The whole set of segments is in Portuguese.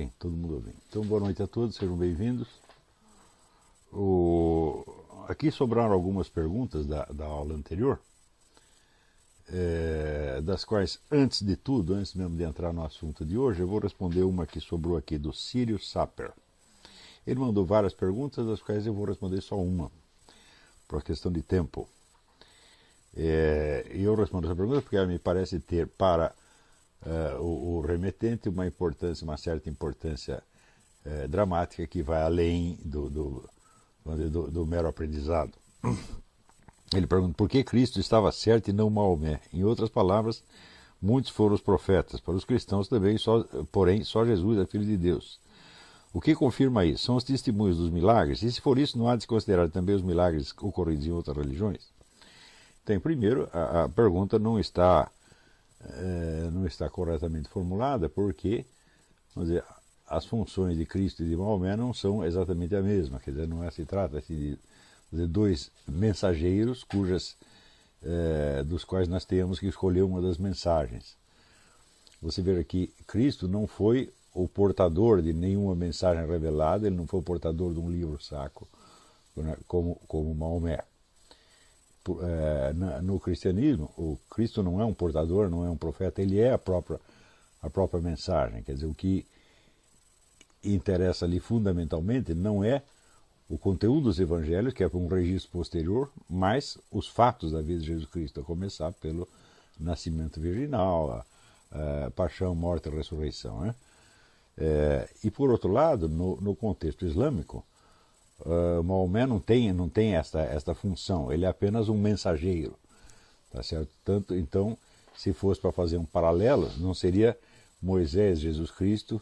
Ok, todo mundo ouvindo. Então, boa noite a todos, sejam bem-vindos. O... Aqui sobraram algumas perguntas da, da aula anterior, é, das quais, antes de tudo, antes mesmo de entrar no assunto de hoje, eu vou responder uma que sobrou aqui do Sírio Saper. Ele mandou várias perguntas, das quais eu vou responder só uma, por questão de tempo. É, eu respondo essa pergunta porque ela me parece ter para uh, o, o, remetente uma importância, uma certa importância uh, dramática que vai além do, do, do, do, mero aprendizado. Ele pergunta por que Cristo estava certo e não Maomé. Em outras palavras, muitos foram os profetas. Para os cristãos também, só, porém, só Jesus é filho de Deus. O que confirma isso? São os testemunhos dos milagres. E se for isso, não há de se considerar também os milagres ocorridos em outras religiões? Então, primeiro, a, a pergunta não está é, não está corretamente formulada, porque vamos dizer, as funções de Cristo e de Maomé não são exatamente a mesma. Quer dizer, não é, se trata assim, de, dois mensageiros cujas, é, dos quais nós temos que escolher uma das mensagens. Você vê aqui, Cristo não foi o portador de nenhuma mensagem revelada, ele não foi o portador de um livro sacro, como, como Maomé no cristianismo, o Cristo não é um portador, não é um profeta, ele é a própria, a própria mensagem. Quer dizer, o que interessa ali fundamentalmente não é o conteúdo dos evangelhos, que é um registro posterior, mas os fatos da vida de Jesus Cristo, a começar pelo nascimento virginal, a, a paixão, morte e ressurreição. Né? É, e por outro lado, no, no contexto islâmico, Uh, Maomé não tem, não tem esta, esta função, ele é apenas um mensageiro. Tá certo? Tanto, então, se fosse para fazer um paralelo, não seria Moisés, Jesus Cristo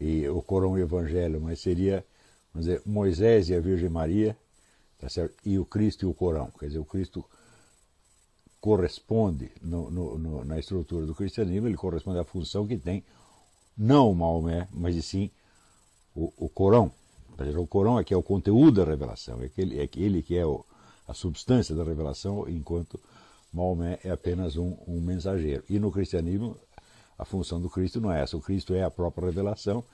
e o Corão e o Evangelho, mas seria vamos dizer, Moisés e a Virgem Maria tá certo? e o Cristo e o Corão. Quer dizer, o Cristo corresponde no, no, no, na estrutura do cristianismo, ele corresponde à função que tem não o Maomé, mas sim o, o Corão. O Corão é que é o conteúdo da revelação, é aquele, é aquele que é o, a substância da revelação, enquanto Maomé é apenas um, um mensageiro. E no cristianismo, a função do Cristo não é essa. O Cristo é a própria revelação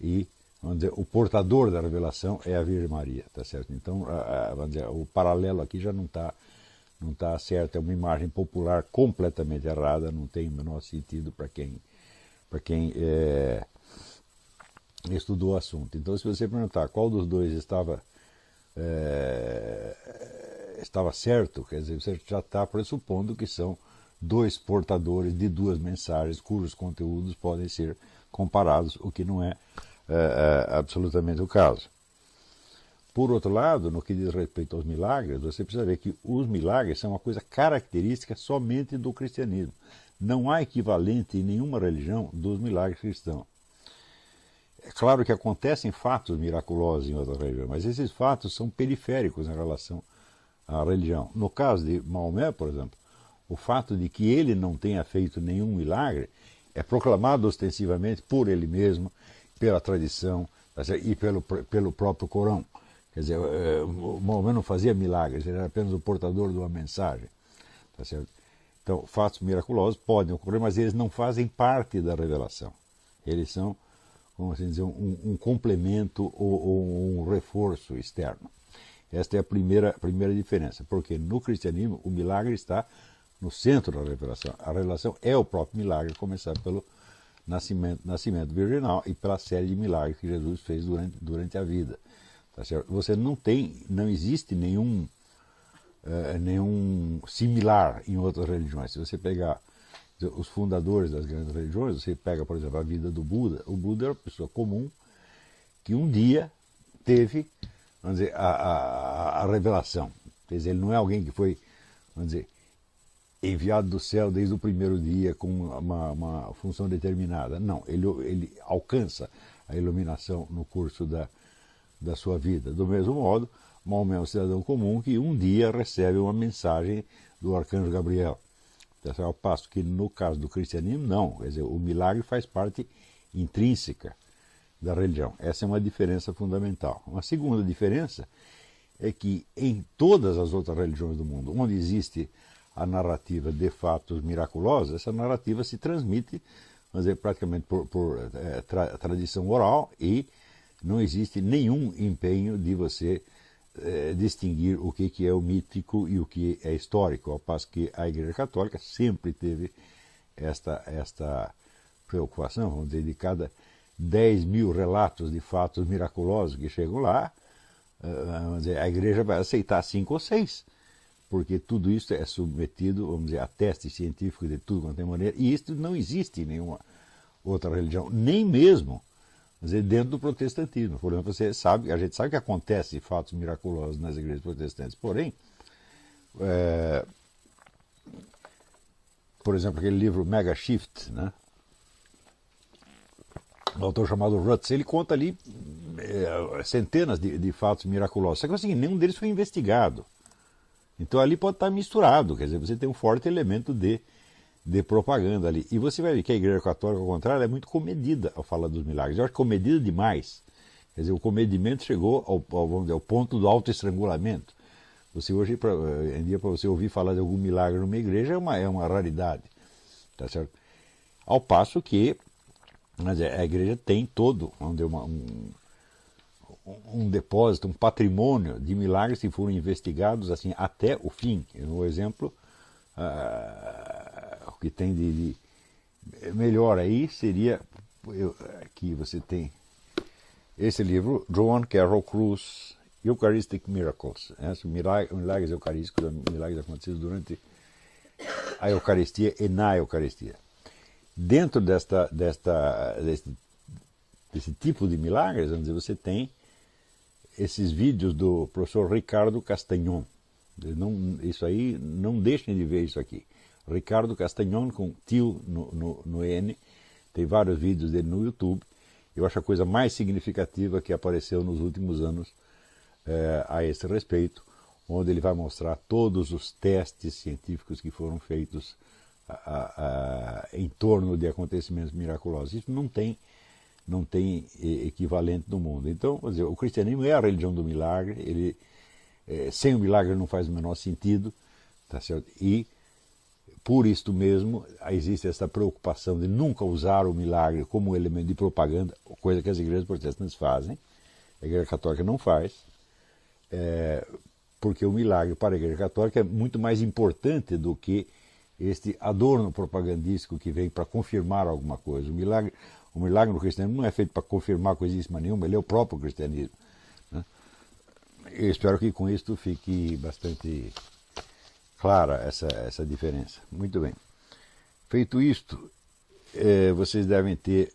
e vamos dizer, o portador da revelação é a Virgem Maria, tá certo? Então, a, dizer, o paralelo aqui já não está não tá certo, é uma imagem popular completamente errada, não tem o menor sentido para quem para quem é, estudou o assunto. Então, se você perguntar qual dos dois estava é, estava certo, quer dizer, você já está pressupondo que são dois portadores de duas mensagens cujos conteúdos podem ser comparados, o que não é, é, é absolutamente o caso. Por outro lado, no que diz respeito aos milagres, você precisa ver que os milagres são uma coisa característica somente do cristianismo. Não há equivalente em nenhuma religião dos milagres cristãos. É claro que acontecem fatos miraculosos em outras religiões, mas esses fatos são periféricos em relação à religião. No caso de Maomé, por exemplo, o fato de que ele não tenha feito nenhum milagre é proclamado ostensivamente por ele mesmo, pela tradição tá e pelo, pelo próprio Corão. Quer dizer, é, Maomé não fazia milagres, ele era apenas o portador de uma mensagem. Tá certo? Então, fatos miraculosos podem ocorrer, mas eles não fazem parte da revelação. Eles são vamos dizer, um, um complemento ou, ou, um reforço externo. Esta é a primeira, primeira diferença, porque no cristianismo o milagre está no centro da revelação. A revelação é o próprio milagre, começar pelo nascimento, nascimento virginal e pela série de milagres que Jesus fez durante, durante a vida. Tá? Você não tem, não existe nenhum, uh, nenhum similar em outras religiões. Se você pegar os fundadores das grandes religiões, você pega, por exemplo, a vida do Buda. O Buda era uma pessoa comum que um dia teve, vamos dizer, a, a, a revelação. Quer dizer, ele não é alguém que foi, vamos dizer, enviado do céu desde o primeiro dia com uma, uma função determinada. Não, ele, ele alcança a iluminação no curso da, da sua vida. Do mesmo modo, Maomé é um cidadão comum que um dia recebe uma mensagem do arcanjo Gabriel. Ao passo que no caso do cristianismo, não. Quer dizer, o milagre faz parte intrínseca da religião. Essa é uma diferença fundamental. Uma segunda diferença é que em todas as outras religiões do mundo, onde existe a narrativa de fatos miraculosos, essa narrativa se transmite mas é praticamente por, por é, tra, tradição oral e não existe nenhum empenho de você é, distinguir o que, que é o mítico e o que é histórico, ao passo que a Igreja Católica sempre teve esta, esta preocupação, vamos dizer, de cada 10 mil relatos de fatos miraculosos que chegam lá, eh, vamos dizer, a Igreja vai aceitar cinco ou seis, porque tudo isso é submetido, vamos dizer, a testes científicos de tudo quanto é maneira, e isso não existe em nenhuma outra religião, nem mesmo dizer, dentro do protestantismo. Por exemplo, você sabe, a gente sabe que acontece fatos miraculosos nas igrejas protestantes, porém, é, por exemplo, aquele livro Mega Shift, né? um autor chamado Rutz, ele conta ali é, centenas de, de, fatos miraculosos. Só que seguinte, nenhum deles foi investigado. Então ali pode estar misturado, quer dizer, você tem um forte elemento de de propaganda ali. E você vai ver que a Igreja Católica, ao contrário, é muito comedida ao falar dos milagres. Eu acho comedida demais. Quer dizer, o comedimento chegou ao, ao, dizer, ao ponto do autoestrangulamento. Você hoje, pra, eh, em dia, para você ouvir falar de algum milagre numa igreja é uma, é uma raridade. Tá certo? Ao passo que mas a igreja tem todo dizer, uma, um, um depósito, um patrimônio de milagres que foram investigados assim até o fim. Um exemplo, uh, que tem de, de melhor aí seria eu, aqui você tem esse livro, Joan Carroll Cruz, Eucharistic Miracles, né? milagres eucarísticos, milagres acontecidos durante a Eucaristia e na Eucaristia. Dentro desta, desta, desse, desse tipo de milagres, vamos dizer, você tem esses vídeos do professor Ricardo Castagnon. Não, isso aí, não deixem de ver isso aqui. Ricardo Castagnon, com tio no, no, no N. Tem vários vídeos dele no YouTube. Eu acho a coisa mais significativa que apareceu nos últimos anos é, a esse respeito, onde ele vai mostrar todos os testes científicos que foram feitos a, a, em torno de acontecimentos miraculosos. Isso não tem, não tem equivalente no mundo. Então, dizer, o cristianismo é a religião do milagre. Ele, é, sem o milagre não faz o menor sentido, tá certo? E por isto mesmo, existe essa preocupação de nunca usar o milagre como elemento de propaganda, coisa que as igrejas protestantes fazem, a igreja católica não faz, é, porque o milagre para a igreja católica é muito mais importante do que este adorno propagandístico que vem para confirmar alguma coisa. O milagre, o milagre no cristianismo não é feito para confirmar coisíssima nenhuma, ele é o próprio cristianismo. Né? Eu espero que com isso fique bastante clara essa, essa diferença. Muito bem. Feito isto, é, vocês devem ter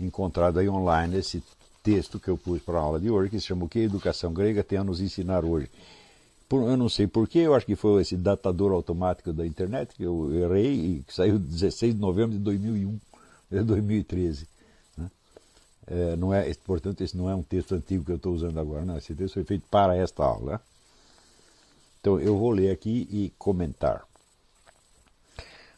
encontrado aí online esse texto que eu pus para a aula de hoje, que se chama O que a educação grega tem a nos ensinar hoje. Por, eu não sei porquê, eu acho que foi esse datador automático da internet que eu errei e que saiu 16 de novembro de 2001, de 2013. Né? É, não é, portanto, esse não é um texto antigo que eu estou usando agora, não. Esse texto foi feito para esta aula. Então eu vou ler aqui e comentar.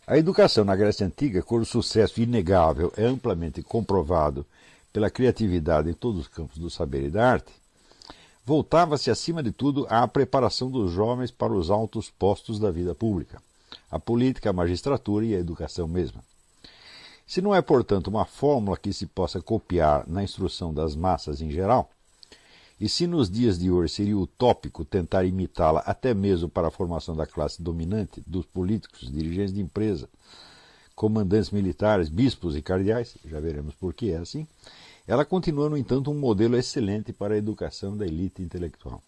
A educação na Grécia Antiga, cujo sucesso inegável é amplamente comprovado pela criatividade em todos os campos do saber e da arte, voltava-se acima de tudo à preparação dos jovens para os altos postos da vida pública, a política, a magistratura e a educação mesma. Se não é, portanto, uma fórmula que se possa copiar na instrução das massas em geral, e se nos dias de hoje seria utópico tentar imitá-la até mesmo para a formação da classe dominante, dos políticos, dirigentes de empresa, comandantes militares, bispos e cardeais, já veremos por que é assim, ela continua, no entanto, um modelo excelente para a educação da elite intelectual.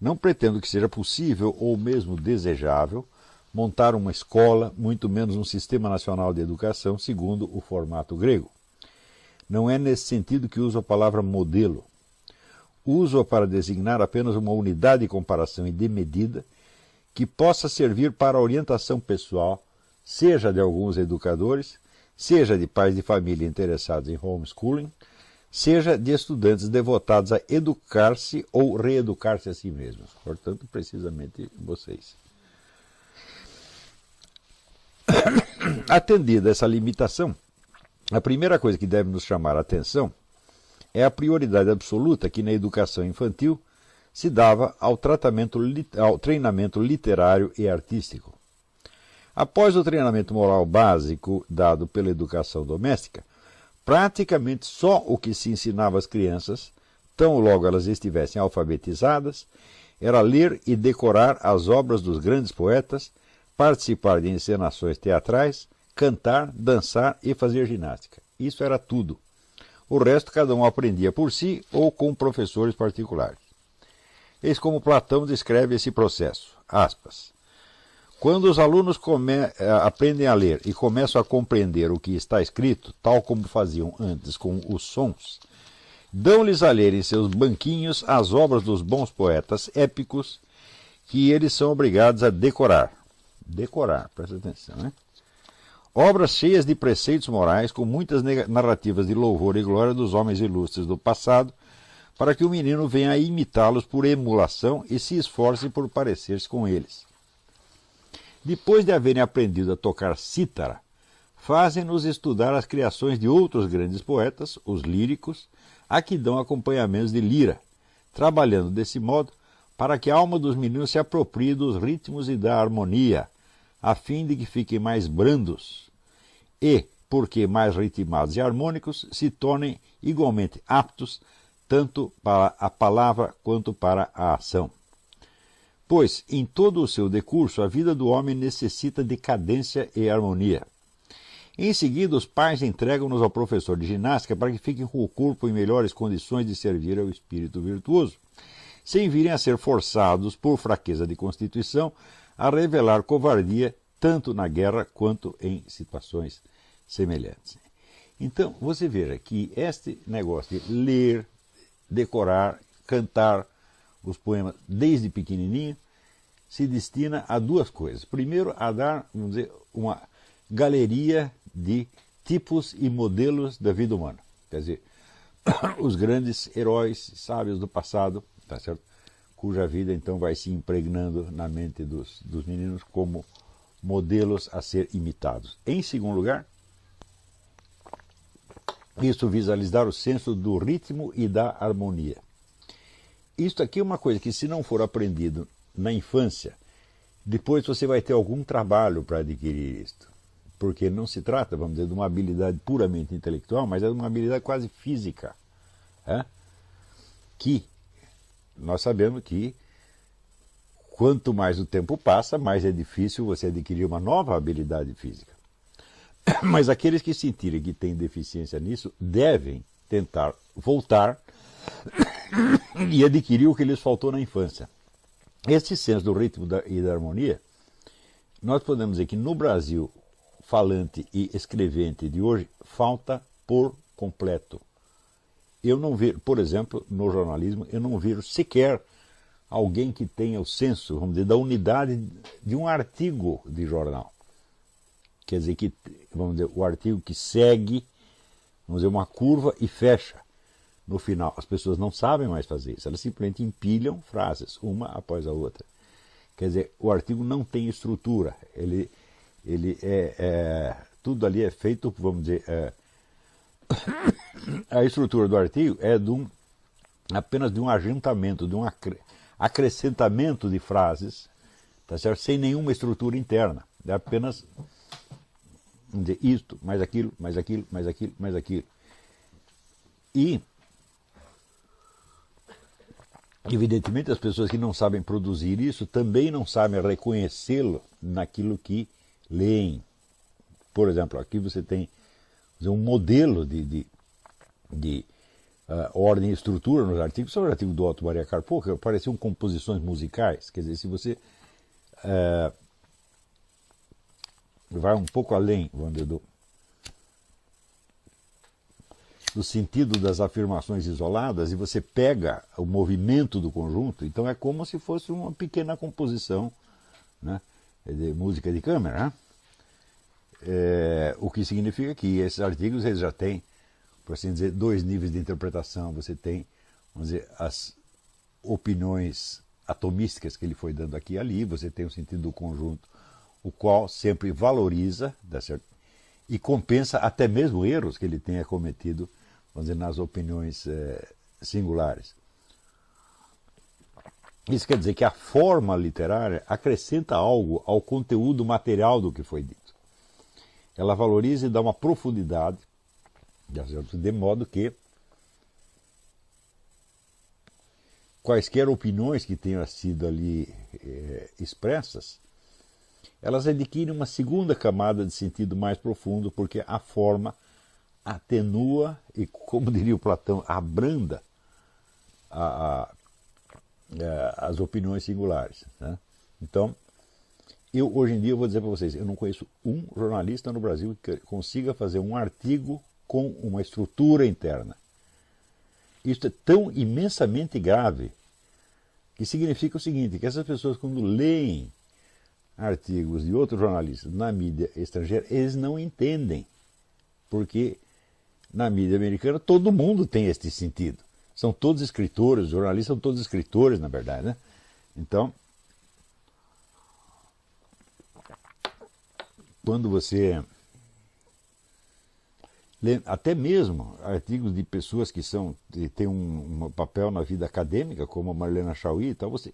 Não pretendo que seja possível ou mesmo desejável montar uma escola, muito menos um sistema nacional de educação segundo o formato grego. Não é nesse sentido que uso a palavra modelo, uso-a para designar apenas uma unidade de comparação e de medida que possa servir para a orientação pessoal, seja de alguns educadores, seja de pais de família interessados em homeschooling, seja de estudantes devotados a educar-se ou reeducar-se a si mesmos. Portanto, precisamente vocês. Atendida essa limitação, a primeira coisa que deve nos chamar a atenção é a prioridade absoluta que na educação infantil se dava ao, ao treinamento literário e artístico. Após o treinamento moral básico dado pela educação doméstica, praticamente só o que se ensinava às crianças, tão logo elas estivessem alfabetizadas, era ler e decorar as obras dos grandes poetas, participar de encenações teatrais, cantar, dançar e fazer ginástica. Isso era tudo. O resto cada um aprendia por si ou com professores particulares. Eis como Platão descreve esse processo. Aspas. Quando os alunos eh, aprendem a ler e começam a compreender o que está escrito, tal como faziam antes com os sons, dão-lhes a ler em seus banquinhos as obras dos bons poetas épicos que eles são obrigados a decorar. Decorar, presta atenção, né? Obras cheias de preceitos morais, com muitas narrativas de louvor e glória dos homens ilustres do passado, para que o menino venha a imitá-los por emulação e se esforce por parecer-se com eles. Depois de haverem aprendido a tocar cítara, fazem-nos estudar as criações de outros grandes poetas, os líricos, a que dão acompanhamentos de lira, trabalhando desse modo para que a alma dos meninos se aproprie dos ritmos e da harmonia, a fim de que fiquem mais brandos e, porque mais ritmados e harmônicos, se tornem igualmente aptos tanto para a palavra quanto para a ação pois em todo o seu decurso a vida do homem necessita de cadência e harmonia. Em seguida, os pais entregam-nos ao professor de ginástica para que fiquem com o corpo em melhores condições de servir ao espírito virtuoso, sem virem a ser forçados, por fraqueza de constituição, a revelar covardia tanto na guerra quanto em situações semelhantes. Então, você veja que este negócio de ler, decorar, cantar, os poemas desde pequenininho, se destina a duas coisas. Primeiro, a dar, vamos dizer, uma galeria de tipos e modelos da vida humana. Quer dizer, os grandes heróis sábios do passado, tá certo? Cuja vida então vai se impregnando na mente dos, dos meninos como modelos a ser imitados. Em segundo lugar, isso visa lhes o senso do ritmo e da harmonia. Isto aqui é uma coisa que, se não for aprendido na infância, depois você vai ter algum trabalho para adquirir isto. Porque não se trata, vamos dizer, de uma habilidade puramente intelectual, mas é de uma habilidade quase física. É? Que nós sabemos que quanto mais o tempo passa, mais é difícil você adquirir uma nova habilidade física. Mas aqueles que sentirem que têm deficiência nisso devem tentar voltar e adquirir o que lhes faltou na infância. Este senso do ritmo e da harmonia, nós podemos dizer que no Brasil falante e escrevente de hoje falta por completo. Eu não vejo, por exemplo, no jornalismo, eu não vejo sequer alguém que tenha o senso, vamos dizer, da unidade de um artigo de jornal. Quer dizer que, vamos dizer, o artigo que segue, vamos dizer, uma curva e fecha no final. As pessoas não sabem mais fazer isso, elas simplesmente empilham frases, uma após a outra. Quer dizer, o artigo não tem estrutura, ele, ele é, é tudo ali é feito, vamos dizer, é, a estrutura do artigo é de um, apenas de um ajuntamento, de um acrescentamento de frases, tá certo? sem nenhuma estrutura interna. É apenas dizer, isto, mais aquilo, mais aquilo, mais aquilo, mais aquilo. E Evidentemente, as pessoas que não sabem produzir isso também não sabem reconhecê-lo naquilo que leem. Por exemplo, aqui você tem um modelo de, de, de uh, ordem e estrutura nos artigos. Sobre o artigo do Otto Maria Carpo, que pareciam composições musicais. Quer dizer, se você uh, vai um pouco além, vamos do, no sentido das afirmações isoladas e você pega o movimento do conjunto, então é como se fosse uma pequena composição né, de música de câmera. Né? É, o que significa que esses artigos eles já têm, por assim dizer, dois níveis de interpretação. Você tem, vamos dizer, as opiniões atomísticas que ele foi dando aqui e ali, você tem o sentido do conjunto, o qual sempre valoriza certo? e compensa até mesmo erros que ele tenha cometido vamos dizer, nas opiniões é, singulares. Isso quer dizer que a forma literária acrescenta algo ao conteúdo material do que foi dito. Ela valoriza e dá uma profundidade, de modo que quaisquer opiniões que tenham sido ali é, expressas, elas adquirem uma segunda camada de sentido mais profundo, porque a forma atenua e, como diria o Platão, abranda a, a, a, é, as opiniões singulares. Né? Então, eu hoje em dia vou dizer para vocês, eu não conheço um jornalista no Brasil que consiga fazer um artigo com uma estrutura interna. Isso é tão imensamente grave que significa o seguinte, que essas pessoas quando leem artigos de outros jornalistas na mídia estrangeira, eles não entendem. Porque na mídia americana todo mundo tem este sentido. São todos escritores, os jornalistas são todos escritores, na verdade. Né? Então, quando você até mesmo artigos de pessoas que são têm um, um, papel na vida acadêmica, como a Marlena Chauí e tal, você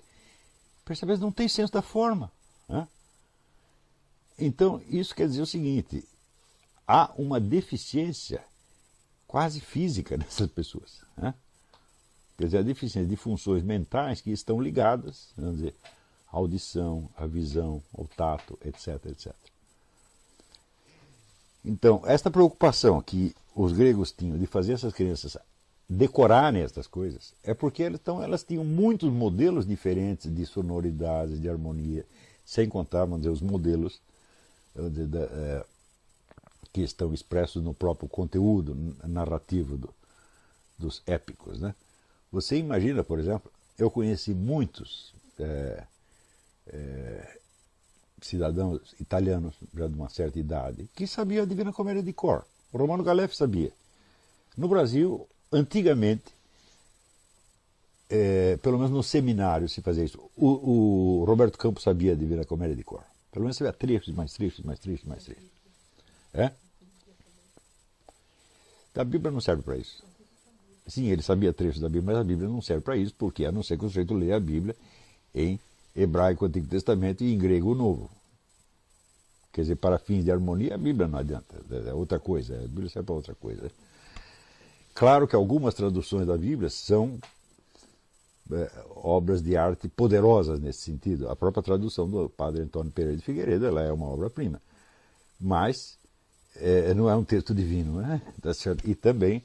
percebe que não tem senso da forma. Né? Então, isso quer dizer o seguinte: há uma deficiência quase física nessas pessoas. Né? Quer dizer, a deficiência de funções mentais que estão ligadas, vamos dizer, à audição, à visão, ao tato, etc, etc. Então, esta preocupação que os gregos tinham de fazer essas crianças decorarem estas coisas é porque então, elas tinham muitos modelos diferentes de sonoridade, de harmonia, sem contar, vamos dizer, os modelos dizer, da, é, que estão expressos no próprio conteúdo narrativo do, dos épicos. Né? Você imagina, por exemplo, eu conheci muitos é, é, cidadãos italianos, já de uma certa idade, que sabiam a Divina Comédia de cor. O Romano Galef sabia. No Brasil, antigamente, é, pelo menos no seminário se fazia isso. O, o, Roberto Campos sabia a Divina Comédia de cor. Pelo menos sabia trechos, mais trechos, mais trechos, mais trechos. É? A Bíblia não serve para isso. Sim, ele sabia trechos da Bíblia, mas a Bíblia não serve para isso, porque a não ser que o sujeito leia a Bíblia em hebraico Antigo Testamento e em grego Novo. Quer dizer, para fins de harmonia, a Bíblia não adianta, é outra coisa, a Bíblia serve para outra coisa. Claro que algumas traduções da Bíblia são é, obras de arte poderosas nesse sentido. A própria tradução do padre Antônio Pereira de Figueiredo ela é uma obra-prima. Mas é, não é um texto divino, né? Tá e também,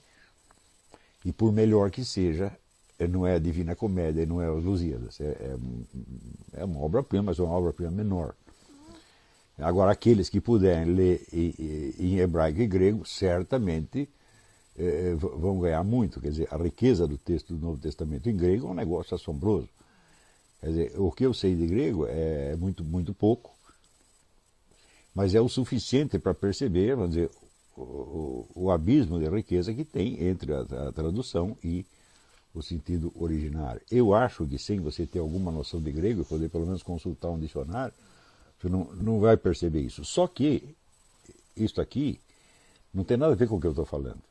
e por melhor que seja, é, não é a Divina Comédia, não é os Lusíadas. É, é, é uma obra-prima, mas é uma obra-prima menor. Agora, aqueles que puderem ler em hebraico e grego, certamente é, vão ganhar muito. Quer dizer, a riqueza do texto do Novo Testamento em grego é um negócio assombroso. Quer dizer, o que eu sei de grego é muito, muito pouco, mas é o suficiente para perceber, vamos dizer, o, o, o, abismo de riqueza que tem entre a, a tradução e o sentido originário. Eu acho que sem você ter alguma noção de grego, poder pelo menos consultar um dicionário, você não, não vai perceber isso. Só que isso aqui não tem nada a ver com o que eu estou falando.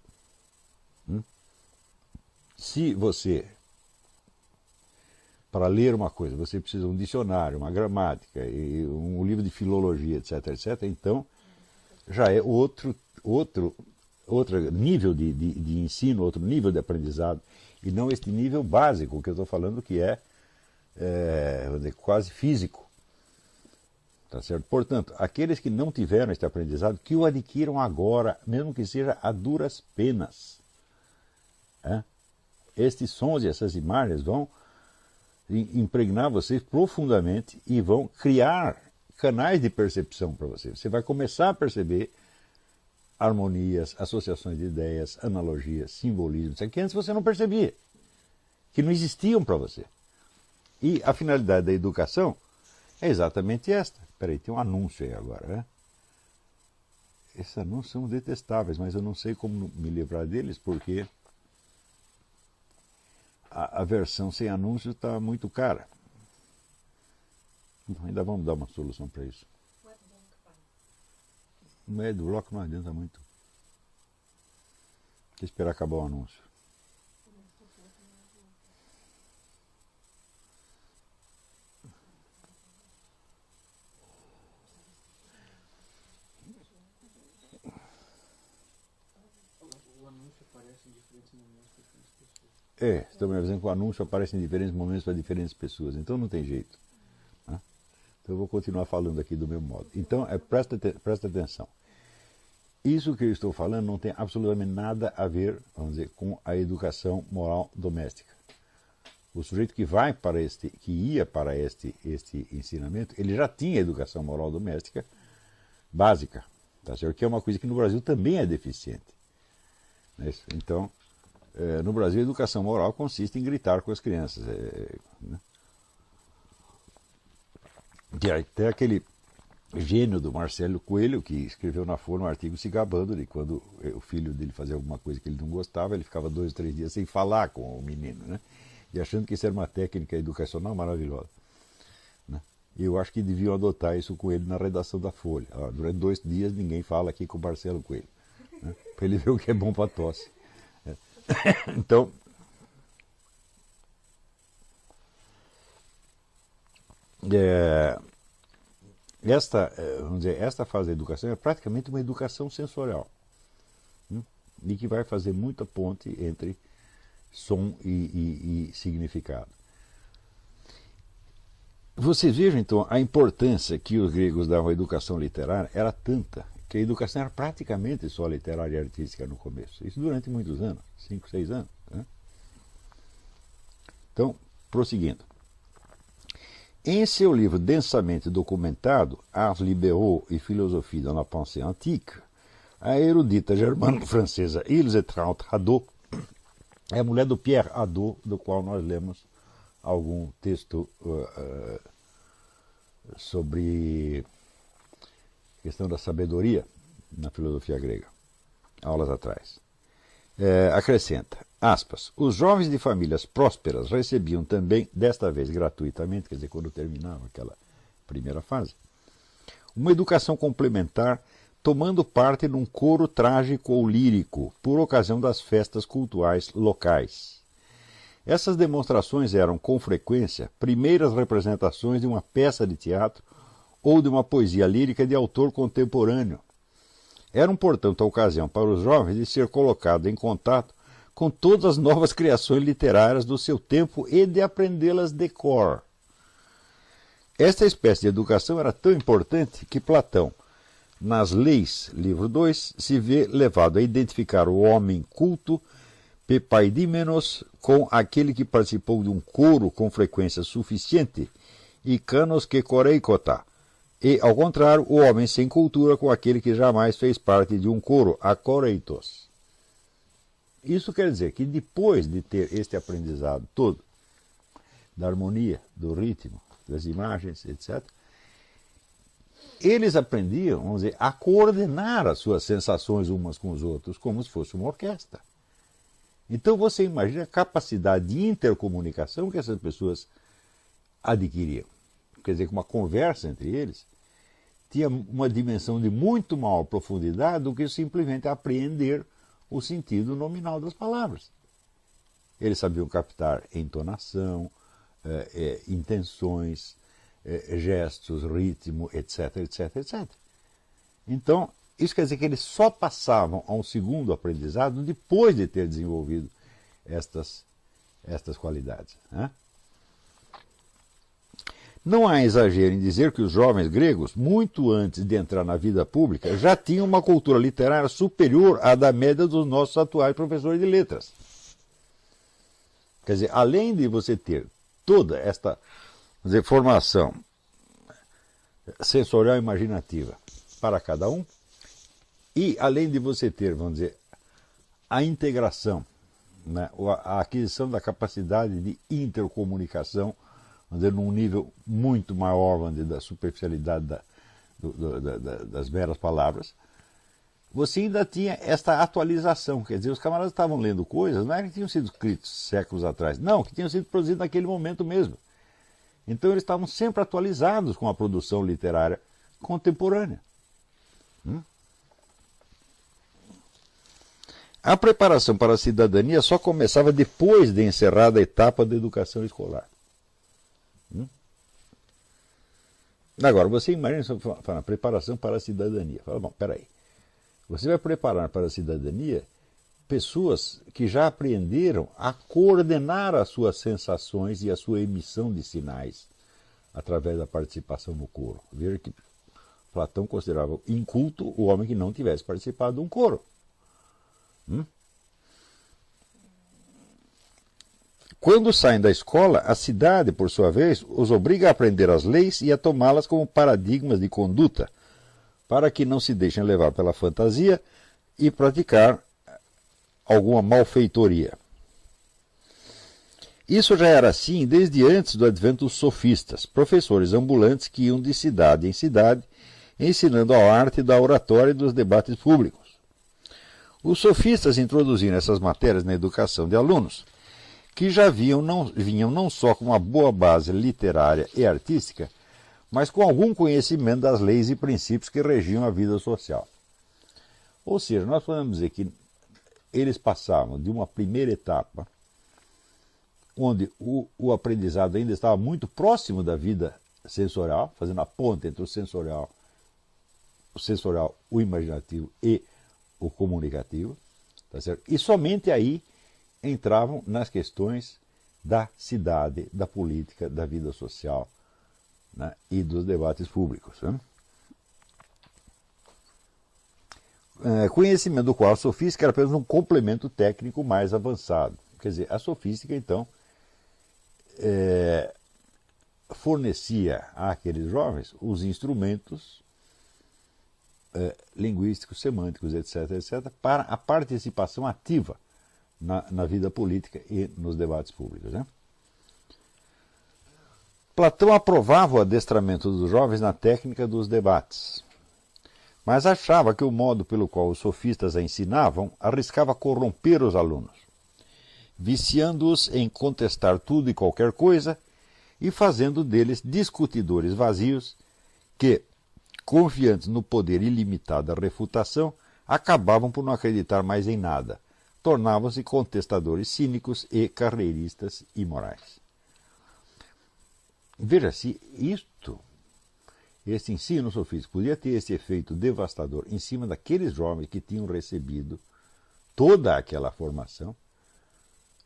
Hum? Se você, para ler uma coisa, você precisa de um dicionário, uma gramática, um livro de filologia, etc., etc., então já é outro, outro, outro nível de, de, de ensino, outro nível de aprendizado e não este nível básico que eu estou falando, que é, é quase físico. Tá certo? Portanto, aqueles que não tiveram este aprendizado, que o adquiram agora, mesmo que seja a duras penas. É? Estes sons e essas imagens vão impregnar vocês profundamente e vão criar canais de percepção para você. Você vai começar a perceber harmonias, associações de ideias, analogias, simbolismos, que antes você não percebia, que não existiam para você. E a finalidade da educação é exatamente esta. Peraí, tem um anúncio aí agora, né? Esses anúncios são detestáveis, mas eu não sei como me livrar deles, porque a, a versão sem anúncio está muito cara. Então, ainda vamos dar uma solução para isso meio é do bloco não adianta muito. Tem que esperar acabar o anúncio. É, tá estamos dizendo que o anúncio aparece em diferentes momentos para diferentes pessoas, então não tem jeito. Né? Então eu vou continuar falando aqui do meu modo. Então, é, presta, presta atenção. Isso que eu estou falando não tem absolutamente nada a ver, vamos dizer, com a educação moral doméstica. O sujeito que vai para este, que ia para este, este ensinamento, ele já tinha educação moral doméstica básica, tá certo? Que é uma coisa que no Brasil também é deficiente. Né? Então, é, no Brasil, a educação moral consiste em gritar com as crianças. É, né? Tem aquele gênio do Marcelo Coelho, que escreveu na Folha um artigo se gabando de quando o filho dele fazia alguma coisa que ele não gostava, ele ficava dois, três dias sem falar com o menino, né? E achando que isso era uma técnica educacional maravilhosa. Né? Eu acho que deviam adotar isso com ele na redação da Folha. durante dois dias ninguém fala aqui com o Marcelo Coelho. Né? Para ele ver o que é bom para tosse. É. Então, é, esta, é, vamos dizer, esta fase da educação é praticamente uma educação sensorial, né? e que vai fazer muita ponte entre som e, e, e significado. Vocês vejam então a importância que os gregos davam à educação literária era tanta que a educação era praticamente só literária e artística no começo. Isso durante muitos anos, cinco, seis anos. Né? Então, prosseguindo. Em seu livro densamente documentado, Ars Libéraux e Philosophie dans la pensée antique, a erudita germano-francesa Ilse Traut Hadot é a mulher do Pierre Hadot, do qual nós lemos algum texto uh, uh, sobre questão da sabedoria na filosofia grega, aulas atrás. É, acrescenta, aspas, os jovens de famílias prósperas recebiam também, desta vez gratuitamente, quer dizer, quando terminava aquela primeira fase, uma educação complementar tomando parte num coro trágico ou lírico por ocasião das festas cultuais locais. Essas demonstrações eram, com frequência, primeiras representações de uma peça de teatro ou de uma poesia lírica de autor contemporâneo. Eram, portanto, a ocasião para os jovens de ser colocado em contato com todas as novas criações literárias do seu tempo e de aprendê-las de cor. Esta espécie de educação era tão importante que Platão, nas Leis, livro 2, se vê levado a identificar o homem culto, Pepaidímenos, com aquele que participou de um coro com frequência suficiente, e canos que coreicota, e, ao contrário, o homem sem cultura com aquele que jamais fez parte de um coro, acoreitos. Isso quer dizer que depois de ter este aprendizado todo, da harmonia, do ritmo, das imagens, etc., eles aprendiam, vamos dizer, a coordenar as suas sensações umas com os outros, como se fosse uma orquestra. Então você imagina a capacidade de intercomunicação que essas pessoas adquiriam. Quer dizer, uma conversa entre eles tinha uma dimensão de muito maior profundidade do que simplesmente apreender o sentido nominal das palavras. Eles sabiam captar entonação, eh, eh, intenções, eh, gestos, ritmo, etc, etc, etc. Então, isso quer dizer que eles só passavam a um segundo aprendizado depois de ter desenvolvido estas, estas qualidades. Né? Não há exagero em dizer que os jovens gregos, muito antes de entrar na vida pública, já tinham uma cultura literária superior à da média dos nossos atuais professores de letras. Quer dizer, além de você ter toda esta dizer, formação sensorial e imaginativa para cada um, e além de você ter, vamos dizer, a integração, né, a aquisição da capacidade de intercomunicação dizer, num nível muito maior dizer, da superficialidade da, do, do, da, das meras palavras, você ainda tinha esta atualização. Quer dizer, os camaradas estavam lendo coisas, não era que tinham sido escritos séculos atrás, não, que tinham sido produzidos naquele momento mesmo. Então eles estavam sempre atualizados com a produção literária contemporânea. Hum? A preparação para a cidadania só começava depois de encerrada a etapa da educação escolar. Agora, você imagina, fala, preparação para a cidadania. Fala, bom, peraí. Você vai preparar para a cidadania pessoas que já aprenderam a coordenar as suas sensações e a sua emissão de sinais através da participação no coro. Veja que Platão considerava inculto o homem que não tivesse participado de um coro. Hum? Quando saem da escola, a cidade, por sua vez, os obriga a aprender as leis e a tomá-las como paradigmas de conduta, para que não se deixem levar pela fantasia e praticar alguma malfeitoria. Isso já era assim desde antes do advento dos sofistas, professores ambulantes que iam de cidade em cidade, ensinando a arte da oratória e dos debates públicos. Os sofistas introduziram essas matérias na educação de alunos, que já vinham não, vinham não só com uma boa base literária e artística, mas com algum conhecimento das leis e princípios que regiam a vida social. Ou seja, nós podemos dizer que eles passavam de uma primeira etapa, onde o, o aprendizado ainda estava muito próximo da vida sensorial, fazendo a ponte entre o sensorial, o sensorial, o imaginativo e o comunicativo, tá certo? E somente aí entravam nas questões da cidade, da política, da vida social né? e dos debates públicos. Né? É, conhecimento do qual a sofística era apenas um complemento técnico mais avançado. Quer dizer, a sofística, então, é, fornecia àqueles jovens os instrumentos é, linguísticos, semânticos, etc., etc., para a participação ativa na, na vida política e nos debates públicos. Né? Platão aprovava o adestramento dos jovens na técnica dos debates, mas achava que o modo pelo qual os sofistas a ensinavam arriscava corromper os alunos, viciando-os em contestar tudo e qualquer coisa e fazendo deles discutidores vazios que, confiantes no poder ilimitado da refutação, acabavam por não acreditar mais em nada tornavam-se contestadores cínicos e carreiristas imorais. Veja-se, isto, esse ensino sofístico, podia ter esse efeito devastador em cima daqueles jovens que tinham recebido toda aquela formação.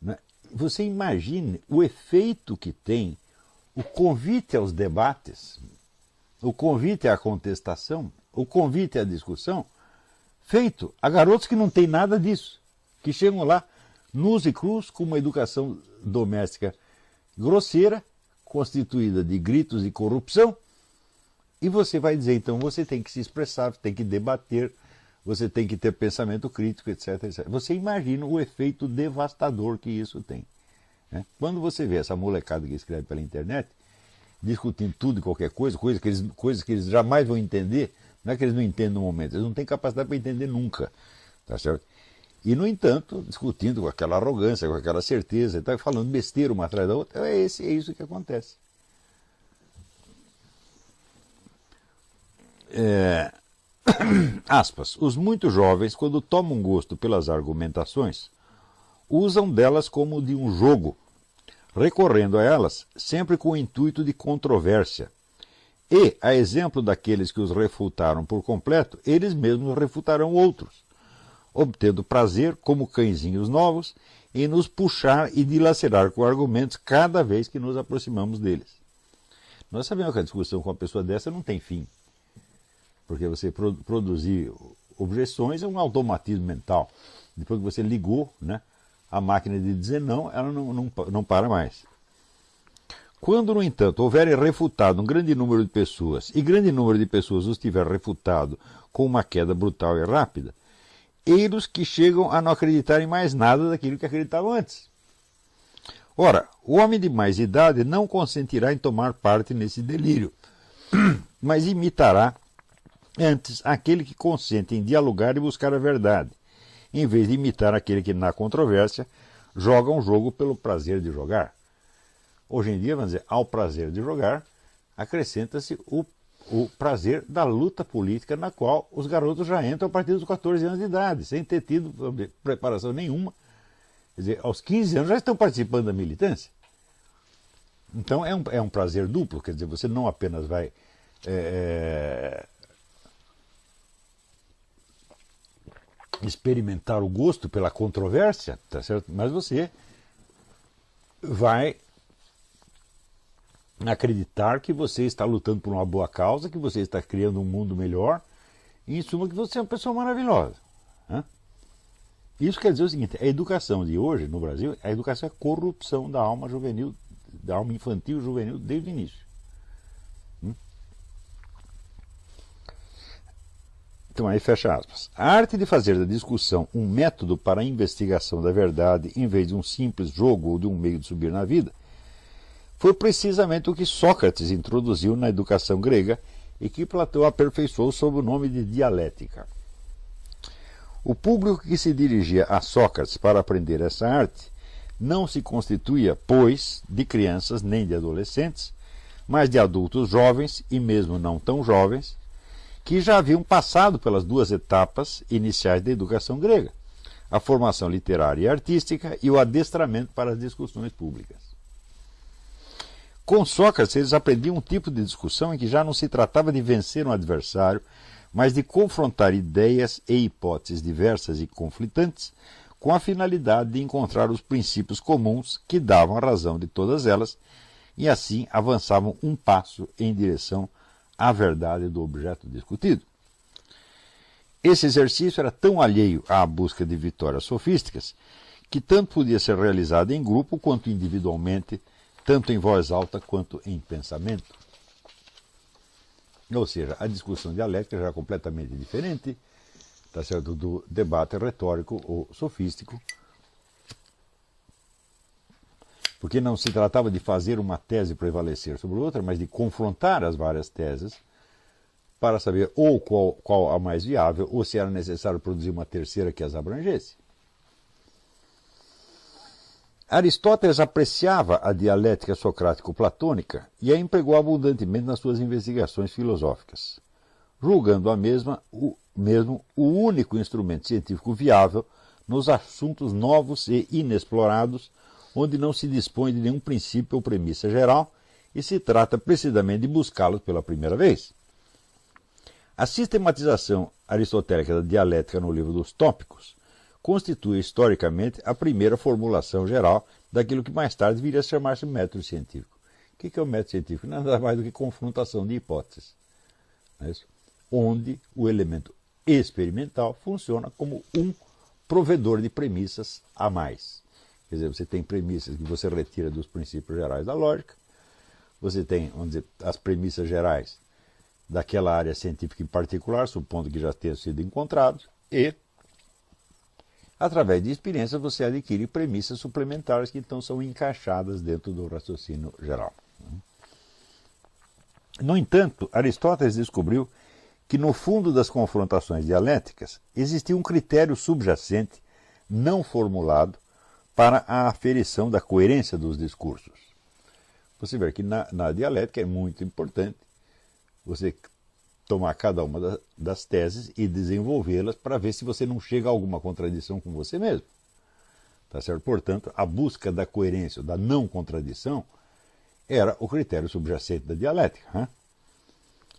Né? Você imagine o efeito que tem o convite aos debates, o convite à contestação, o convite à discussão, feito a garotos que não têm nada disso que chegam lá nus e crus com uma educação doméstica grosseira, constituída de gritos e corrupção, e você vai dizer, então, você tem que se expressar, tem que debater, você tem que ter pensamento crítico, etc, etc. Você imagina o efeito devastador que isso tem. Né? Quando você vê essa molecada que escreve pela internet, discutindo tudo e qualquer coisa, coisa que eles, coisas que eles jamais vão entender, não é que eles não entendem no momento, eles não têm capacidade para entender nunca. Tá certo? E, no entanto, discutindo com aquela arrogância, com aquela certeza, tá falando besteira uma atrás da outra, é, esse, é isso que acontece. É... Aspas. Os muito jovens, quando tomam gosto pelas argumentações, usam delas como de um jogo, recorrendo a elas sempre com o intuito de controvérsia. E, a exemplo daqueles que os refutaram por completo, eles mesmos refutarão outros obtendo prazer, como cãezinhos novos, em nos puxar e dilacerar com argumentos cada vez que nos aproximamos deles. Nós sabemos que a discussão com uma pessoa dessa não tem fim, porque você produzir objeções é um automatismo mental. Depois que você ligou né, a máquina de dizer não, ela não, não, não para mais. Quando, no entanto, houverem refutado um grande número de pessoas, e grande número de pessoas os tiver refutado com uma queda brutal e rápida, eiros que chegam a não acreditar em mais nada daquilo que acreditavam antes. Ora, o homem de mais idade não consentirá em tomar parte nesse delírio, mas imitará antes aquele que consente em dialogar e buscar a verdade, em vez de imitar aquele que, na controvérsia, joga um jogo pelo prazer de jogar. Hoje em dia, vamos dizer, ao prazer de jogar, acrescenta-se o o prazer da luta política na qual os garotos já entram a partir dos 14 anos de idade, sem ter tido preparação nenhuma. Quer dizer, aos 15 anos já estão participando da militância. Então é um, é um prazer duplo, quer dizer, você não apenas vai é, experimentar o gosto pela controvérsia, tá certo? Mas você vai acreditar que você está lutando por uma boa causa, que você está criando um mundo melhor, e em suma que você é uma pessoa maravilhosa. Né? Isso quer dizer o seguinte: a educação de hoje no Brasil, a educação é a corrupção da alma juvenil, da alma infantil juvenil desde o início. Hum? Então aí fecha aspas. A arte de fazer da discussão um método para a investigação da verdade em vez de um simples jogo ou de um meio de subir na vida foi precisamente o que Sócrates introduziu na educação grega e que Platão aperfeiçoou sob o nome de dialética. O público que se dirigia a Sócrates para aprender essa arte não se constituía, pois, de crianças nem de adolescentes, mas de adultos jovens e mesmo não tão jovens, que já haviam passado pelas duas etapas iniciais da educação grega, a formação literária e artística e o adestramento para as discussões públicas. Com Sócrates, eles aprendiam um tipo de discussão em que já não se tratava de vencer um adversário, mas de confrontar ideias e hipóteses diversas e conflitantes com a finalidade de encontrar os princípios comuns que davam a razão de todas elas e assim avançavam um passo em direção à verdade do objeto discutido. Esse exercício era tão alheio à busca de vitórias sofísticas que tanto podia ser realizado em grupo quanto individualmente, tanto em voz alta quanto em pensamento. Ou seja, a discussão dialética já é completamente diferente tá certo, do debate retórico ou sofístico, porque não se tratava de fazer uma tese prevalecer sobre outra, mas de confrontar as várias teses para saber ou qual, qual a mais viável, ou se era necessário produzir uma terceira que as abrangesse. Aristóteles apreciava a dialética socrático-platônica e a empregou abundantemente nas suas investigações filosóficas, julgando a mesma o, mesmo o único instrumento científico viável nos assuntos novos e inexplorados, onde não se dispõe de nenhum princípio ou premissa geral e se trata precisamente de buscá-los pela primeira vez. A sistematização aristotélica da dialética no livro dos Tópicos constitui historicamente a primeira formulação geral daquilo que mais tarde viria a chamar-se método científico. O que é o método científico? Nada mais do que confrontação de hipóteses, é onde o elemento experimental funciona como um provedor de premissas a mais. Quer dizer, você tem premissas que você retira dos princípios gerais da lógica, você tem, vamos dizer, as premissas gerais daquela área científica em particular, supondo que já tenham sido encontrados, e Através de experiência, você adquire premissas suplementares que então são encaixadas dentro do raciocínio geral. No entanto, Aristóteles descobriu que no fundo das confrontações dialéticas existia um critério subjacente não formulado para a aferição da coerência dos discursos. Você vê que na, na dialética é muito importante você tomar cada uma das teses e desenvolvê-las para ver se você não chega a alguma contradição com você mesmo. Tá certo? Portanto, a busca da coerência, da não contradição, era o critério subjacente da dialética. Né?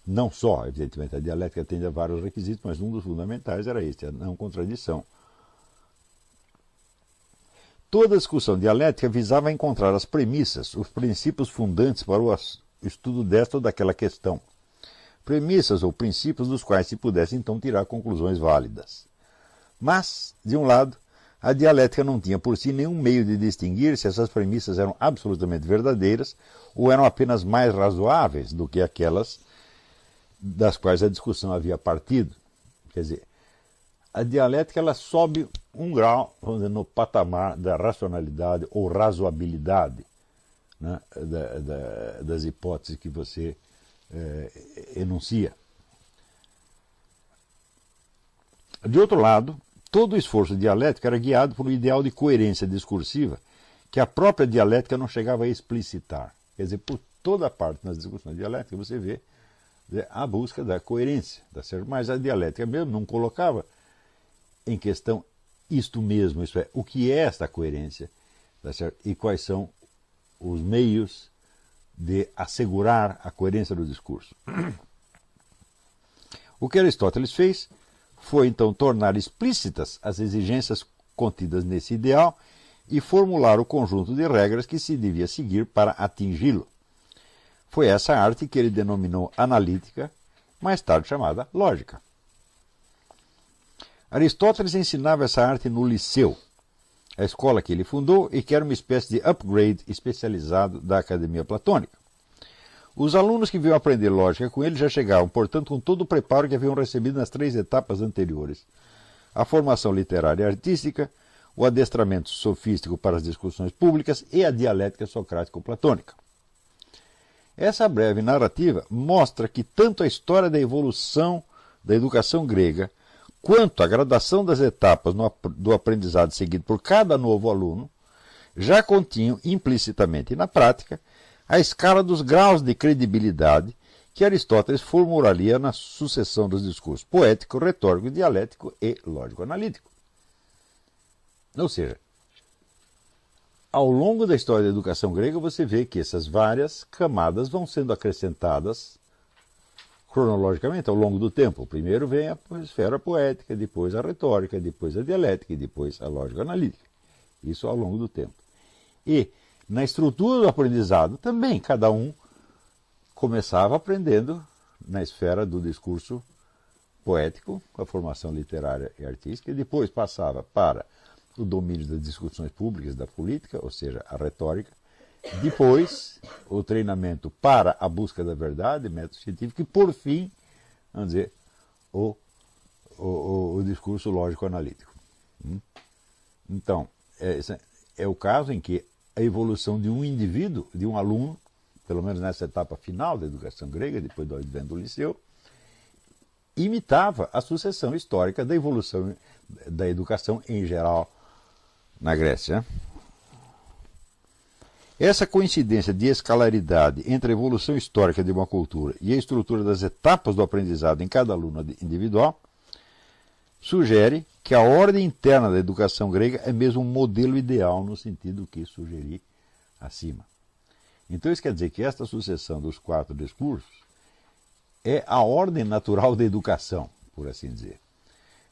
Não só, evidentemente, a dialética atende a vários requisitos, mas um dos fundamentais era este, a não contradição. Toda discussão dialética visava encontrar as premissas, os princípios fundantes para o estudo desta ou daquela questão premissas ou princípios dos quais se pudesse então tirar conclusões válidas. Mas, de um lado, a dialética não tinha por si nenhum meio de distinguir se essas premissas eram absolutamente verdadeiras ou eram apenas mais razoáveis do que aquelas das quais a discussão havia partido. Quer dizer, a dialética ela sobe um grau dizer, no patamar da racionalidade ou razoabilidade né, da, da, das hipóteses que você é, enuncia. De outro lado, todo o esforço dialético era guiado por um ideal de coerência discursiva que a própria dialética não chegava a explicitar. Quer dizer, por toda parte nas discussões dialéticas você vê né, a busca da coerência, tá certo? mas a dialética mesmo não colocava em questão isto mesmo, isso é, o que é esta coerência tá e quais são os meios de assegurar a coerência do discurso. O que Aristóteles fez foi então tornar explícitas as exigências contidas nesse ideal e formular o conjunto de regras que se devia seguir para atingi-lo. Foi essa arte que ele denominou analítica, mais tarde chamada lógica. Aristóteles ensinava essa arte no Liceu, a escola que ele fundou e que era uma espécie de upgrade especializado da Academia Platônica. Os alunos que vinham aprender lógica com ele já chegavam, portanto, com todo o preparo que haviam recebido nas três etapas anteriores: a formação literária e artística, o adestramento sofístico para as discussões públicas e a dialética socrático-platônica. Essa breve narrativa mostra que tanto a história da evolução da educação grega quanto a gradação das etapas do aprendizado seguido por cada novo aluno já continham implicitamente na prática a escala dos graus de credibilidade que Aristóteles formularia na sucessão dos discursos poético, retórico, dialético e lógico-analítico. Ou seja, ao longo da história da educação grega, você vê que essas várias camadas vão sendo acrescentadas cronologicamente ao longo do tempo. Primeiro vem a esfera poética, depois a retórica, depois a dialética e depois a lógica analítica. Isso ao longo do tempo. E na estrutura do aprendizado também, cada um começava aprendendo na esfera do discurso poético, com a formação literária e artística, e depois passava para o domínio das discussões públicas, da política, ou seja, a retórica, depois, o treinamento para a busca da verdade, método científico, e por fim, vamos dizer, o, o, o discurso lógico-analítico. Hum? Então, é, é o caso em que a evolução de um indivíduo, de um aluno, pelo menos nessa etapa final da educação grega, depois do advento do liceu, imitava a sucessão histórica da evolução da educação em geral na Grécia. Essa coincidência de escalaridade entre a evolução histórica de uma cultura e a estrutura das etapas do aprendizado em cada aluno individual sugere que a ordem interna da educação grega é mesmo um modelo ideal no sentido que sugeri acima. Então isso quer dizer que esta sucessão dos quatro discursos é a ordem natural da educação, por assim dizer.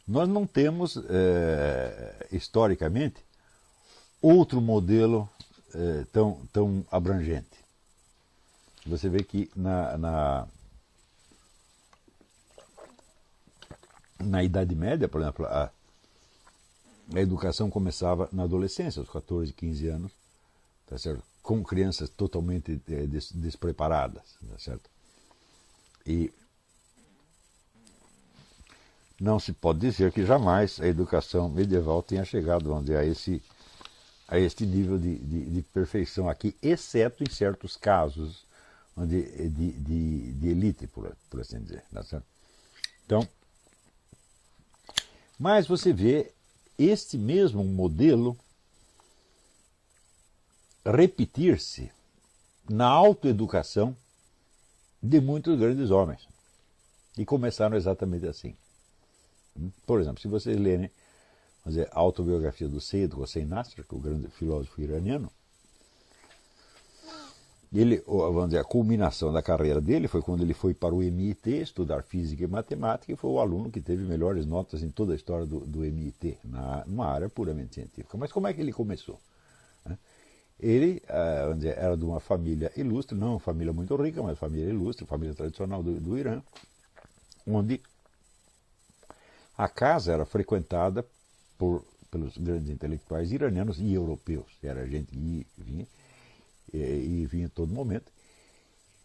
Nós não temos, é, historicamente, outro modelo é, tão, tão abrangente. Você vê que na, na, na Idade Média, por exemplo, a, a educação começava na adolescência, aos 14, 15 anos, tá certo? com crianças totalmente é, des, despreparadas. Tá certo? E não se pode dizer que jamais a educação medieval tenha chegado dizer, a esse a este nível de, de, de perfeição aqui, exceto em certos casos de, de, de elite, por, por, assim dizer. Tá então, mas você vê este mesmo modelo repetir-se na autoeducação de muitos grandes homens. E começaram exatamente assim. Por exemplo, se vocês lerem vamos dizer, a autobiografia do Seyyed Hossein Nasr, que é o grande filósofo iraniano, ele, vamos dizer, a culminação da carreira dele foi quando ele foi para o MIT estudar física e matemática e foi o aluno que teve melhores notas em toda a história do, do MIT, na, numa área puramente científica. Mas como é que ele começou? Ele ah, vamos dizer, era de uma família ilustre, não uma família muito rica, mas família ilustre, família tradicional do, do Irã, onde a casa era frequentada por, pelos grandes intelectuais iranianos e europeus. Era gente que vinha e, vinha em todo momento.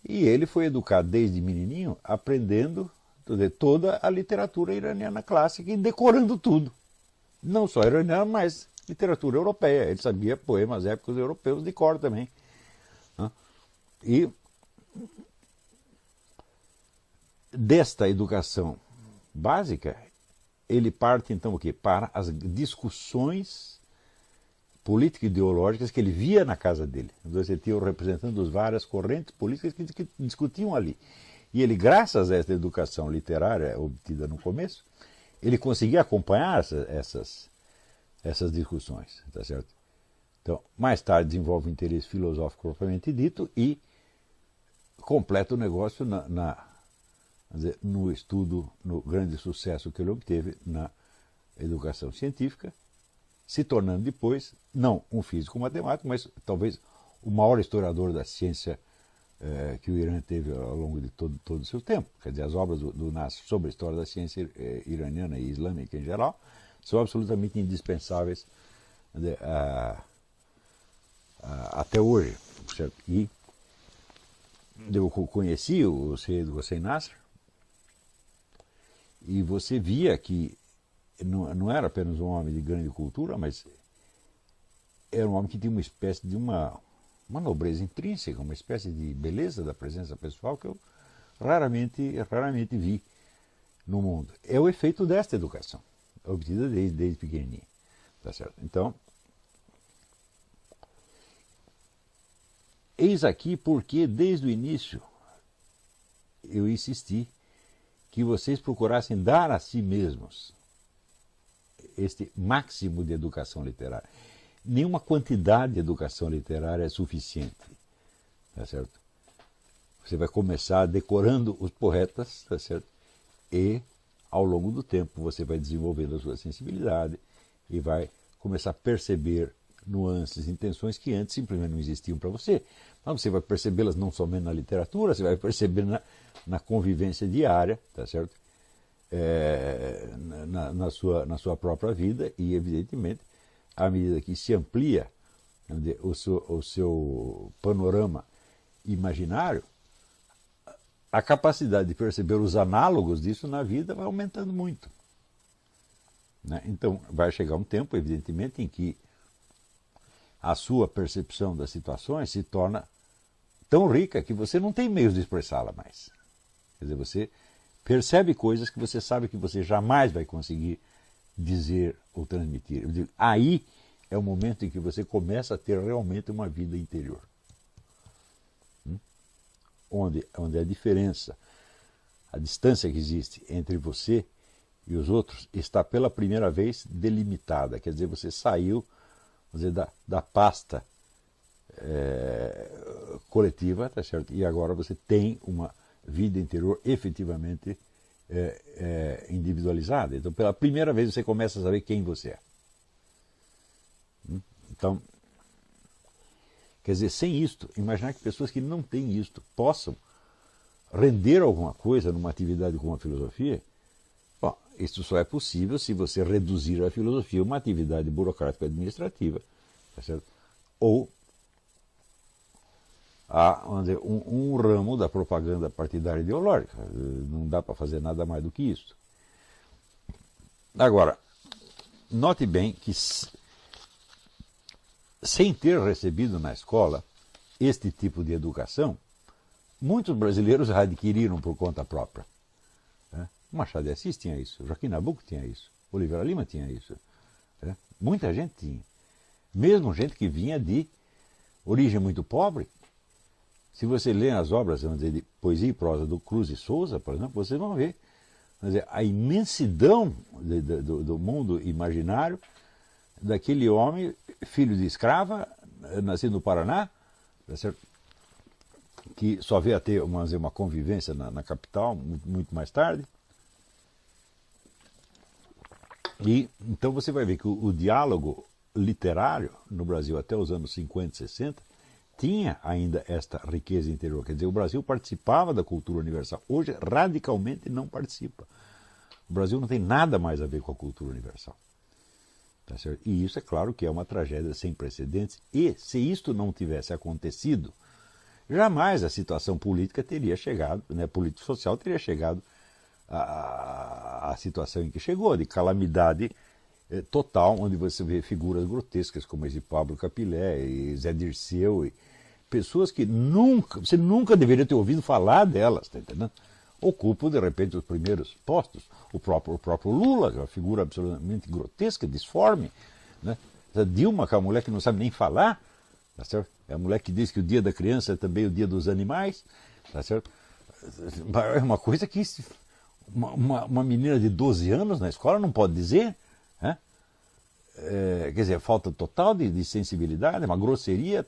E ele foi educado desde menininho, aprendendo toda a literatura iraniana clássica e decorando tudo. Não só iraniana, mas literatura europeia. Ele sabia poemas épicos europeus de cor também. E desta educação básica, ele parte então o quê? Para as discussões político-ideológicas que ele via na casa dele. Você tinha o representante das várias correntes políticas que, discutiam ali. E ele, graças a essa educação literária obtida no começo, ele conseguia acompanhar essa, essas, essas discussões, tá certo? Então, mais tarde desenvolve o interesse filosófico propriamente dito e completa o negócio na, na dizer, no estudo, no grande sucesso que ele obteve na educação científica, se tornando depois, não um físico matemático, mas talvez o maior historiador da ciência eh, que o Irã teve ao longo de todo, todo o seu tempo. Quer dizer, as obras do, do Nasser sobre a história da ciência eh, iraniana e islâmica em geral são absolutamente indispensáveis dizer, a, a, até hoje. Certo? E eu conheci o Seyyed Hossein Nasser e você via que não, não era apenas um homem de grande cultura, mas era um homem que tinha uma espécie de uma, uma nobreza intrínseca, uma espécie de beleza da presença pessoal que eu raramente, raramente vi no mundo. É o efeito desta educação, obtida desde, desde pequenininho. Tá certo? Então, eis aqui porque desde o início eu insisti que vocês procurassem dar a si mesmos este máximo de educação literária. Nenhuma quantidade de educação literária é suficiente. Tá certo? Você vai começar decorando os poetas, tá certo? E ao longo do tempo você vai desenvolvendo a sua sensibilidade e vai começar a perceber nuances, intenções que antes simplesmente não existiam para você. Mas você vai percebê-las não somente na literatura, você vai perceber na, na convivência diária, tá certo? é, na, na, sua, na sua própria vida e, evidentemente, à medida que se amplia o seu, o seu panorama imaginário, a capacidade de perceber os análogos disso na vida vai aumentando muito. Né? Então, vai chegar um tempo, evidentemente, em que a sua percepção das situações se torna tão rica que você não tem meios de expressá-la mais. Quer dizer, você percebe coisas que você sabe que você jamais vai conseguir dizer ou transmitir. Digo, aí é o momento em que você começa a ter realmente uma vida interior. Hum? Onde, onde a diferença, a distância que existe entre você e os outros está pela primeira vez delimitada. Quer dizer, você saiu dizer, da, da pasta é, coletiva, tá certo? E agora você tem uma vida interior efetivamente é, é, individualizada. Então, pela primeira vez você começa a saber quem você é. Hum? Então, quer dizer, sem isto, imaginar que pessoas que não têm isto possam render alguma coisa numa atividade como a filosofia, isso só é possível se você reduzir a filosofia a uma atividade burocrática administrativa, tá ou a dizer, um, um, ramo da propaganda partidária ideológica. Não dá para fazer nada mais do que isso. Agora, note bem que, sem ter recebido na escola este tipo de educação, muitos brasileiros adquiriram por conta própria. Machado de Assis tinha isso, Joaquim Nabuco tinha isso, Oliveira Lima tinha isso. Né? Muita gente tinha. Mesmo gente que vinha de origem muito pobre, se você lê as obras dizer, de poesia e prosa do Cruz e Souza, por exemplo, vocês vão ver dizer, a imensidão de, de, do, do, mundo imaginário daquele homem, filho de escrava, nascido no Paraná, tá que só veio a ter uma, uma convivência na, na capital muito, muito, mais tarde. E então você vai ver que o, o diálogo literário no Brasil até os anos 50, 60 tinha ainda esta riqueza interior. Quer dizer, o Brasil participava da cultura universal. Hoje, radicalmente, não participa. O Brasil não tem nada mais a ver com a cultura universal. Tá e isso é claro que é uma tragédia sem precedentes. E se isto não tivesse acontecido, jamais a situação política teria chegado, né, político-social teria chegado à, à, situação em que chegou, de calamidade eh, total, onde você vê figuras grotescas como esse Pablo Capilé e Zé Dirceu e, pessoas que nunca, você nunca deveria ter ouvido falar delas, tá entendendo? Ocupam, de repente, os primeiros postos. O próprio, o próprio Lula, que é uma figura absolutamente grotesca, disforme. Né? A Dilma, que é uma mulher que não sabe nem falar, tá certo? é a mulher que diz que o dia da criança é também o dia dos animais. Tá certo? É uma coisa que uma, uma, uma menina de 12 anos na escola não pode dizer. Né? É, quer dizer, falta total de, de sensibilidade, uma grosseria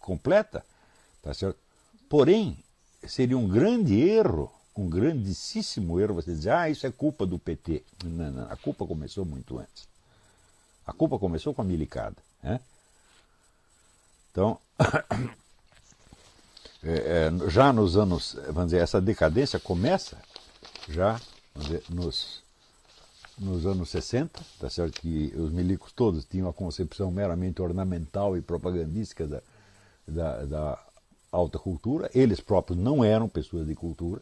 completa, tá certo? Porém, seria um grande erro um grandíssimo erro você dizer, ah, isso é culpa do PT. Não, não, a culpa começou muito antes. A culpa começou com a milicada. Né? Então, é, é, já nos anos, vamos dizer, essa decadência começa já dizer, nos, nos anos 60, tá certo que os milicos todos tinham a concepção meramente ornamental e propagandística da, da, da alta cultura, eles próprios não eram pessoas de cultura,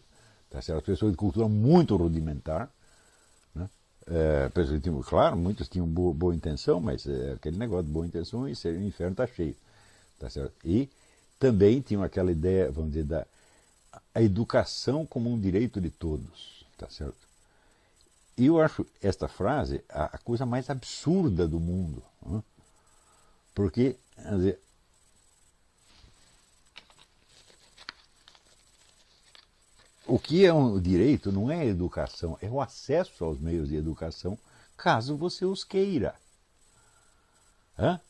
tá certo? pessoas de cultura muito rudimentar, né? é, pessoas claro, muitos tinham boa, boa intenção, mas é, aquele negócio de boa intenção e o inferno está cheio, tá certo? E também tinham aquela ideia, vamos dizer, da a educação como um direito de todos, tá certo? E eu acho esta frase a, coisa mais absurda do mundo, né? porque dizer, o que é um direito não é educação, é o acesso aos meios de educação, caso você os queira. Hã?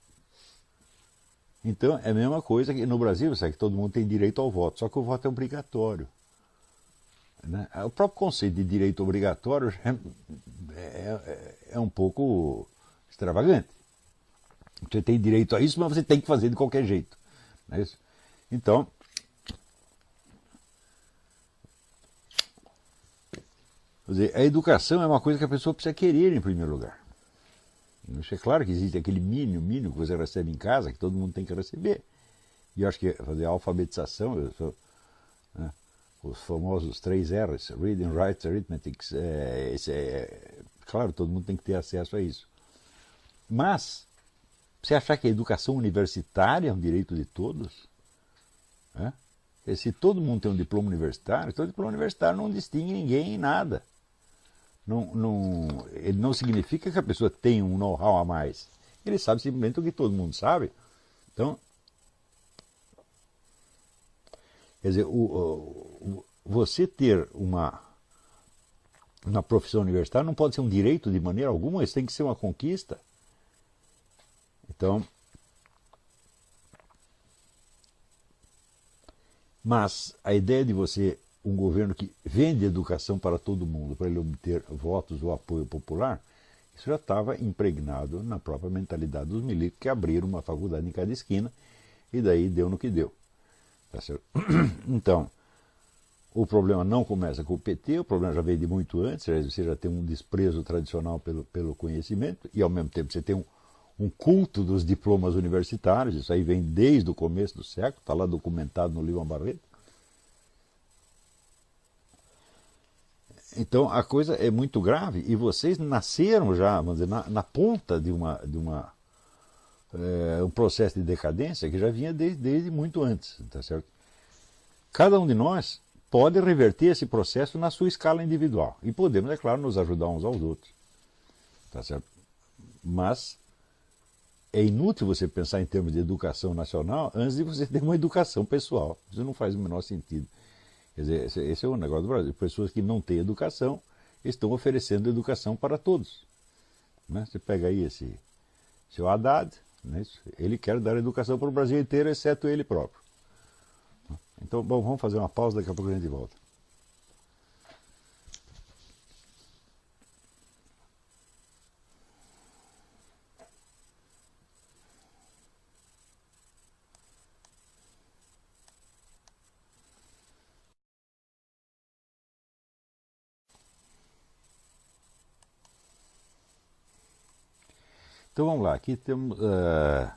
Então é a mesma coisa que no Brasil, sabe que todo mundo tem direito ao voto, só que o voto é obrigatório. Né? O próprio conceito de direito obrigatório é, é, é um pouco extravagante. Você tem direito a isso, mas você tem que fazer de qualquer jeito. É então, dizer, a educação é uma coisa que a pessoa precisa querer em primeiro lugar. É claro que existe aquele mínimo, mínimo que você recebe em casa, que todo mundo tem que receber. E eu acho que fazer alfabetização, sou, né, os famosos três R's, Reading, Writing, Arithmetic, é, é, claro, todo mundo tem que ter acesso a isso. Mas, você achar que a educação universitária é um direito de todos? Né? Se todo mundo tem um diploma universitário, todo diploma universitário não distingue ninguém em nada não, não, ele não significa que a pessoa tenha um know-how a mais. Ele sabe simplesmente o que todo mundo sabe. Então, quer dizer, o, o, você ter uma, uma profissão universitária não pode ser um direito de maneira alguma, isso tem que ser uma conquista. Então, mas a ideia de você um governo que vende educação para todo mundo, para ele obter votos ou apoio popular, isso já estava impregnado na própria mentalidade dos milicos que abriram uma faculdade em cada esquina e daí deu no que deu. Tá? Então, o problema não começa com o PT, o problema já veio de muito antes, você já tem um desprezo tradicional pelo, pelo conhecimento e ao mesmo tempo você tem um, um culto dos diplomas universitários, isso aí vem desde o começo do século, está lá documentado no livro Barreto. Então a coisa é muito grave e vocês nasceram já, dizer, na, na ponta de uma, de uma é, um processo de decadência que já vinha desde, desde muito antes, tá certo? Cada um de nós pode reverter esse processo na sua escala individual e podemos, é claro, nos ajudar uns aos outros, tá certo? Mas é inútil você pensar em termos de educação nacional antes de você ter uma educação pessoal. Isso não faz o menor sentido. Quer dizer, esse, é o negócio do Brasil. Pessoas que não têm educação estão oferecendo educação para todos. Né? Você pega aí esse seu Haddad, né? ele quer dar educação para o Brasil inteiro, exceto ele próprio. Então, bom, vamos fazer uma pausa, daqui a pouco a gente volta. Então vamos lá, aqui temos uh,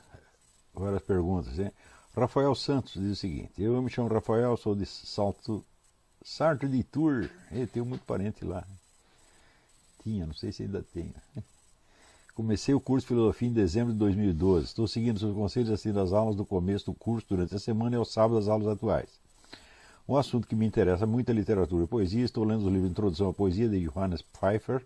várias perguntas. Hein? Rafael Santos diz o seguinte: Eu me chamo Rafael, sou de Salto Sartre de Tour. Eu tenho muito parente lá. Tinha, não sei se ainda tem. Comecei o curso de filosofia em dezembro de 2012. Estou seguindo seus conselhos assistindo as aulas do começo do curso durante a semana e aos sábados as aulas atuais. Um assunto que me interessa muito é literatura e poesia. Estou lendo os livros Introdução à Poesia de Johannes Pfeiffer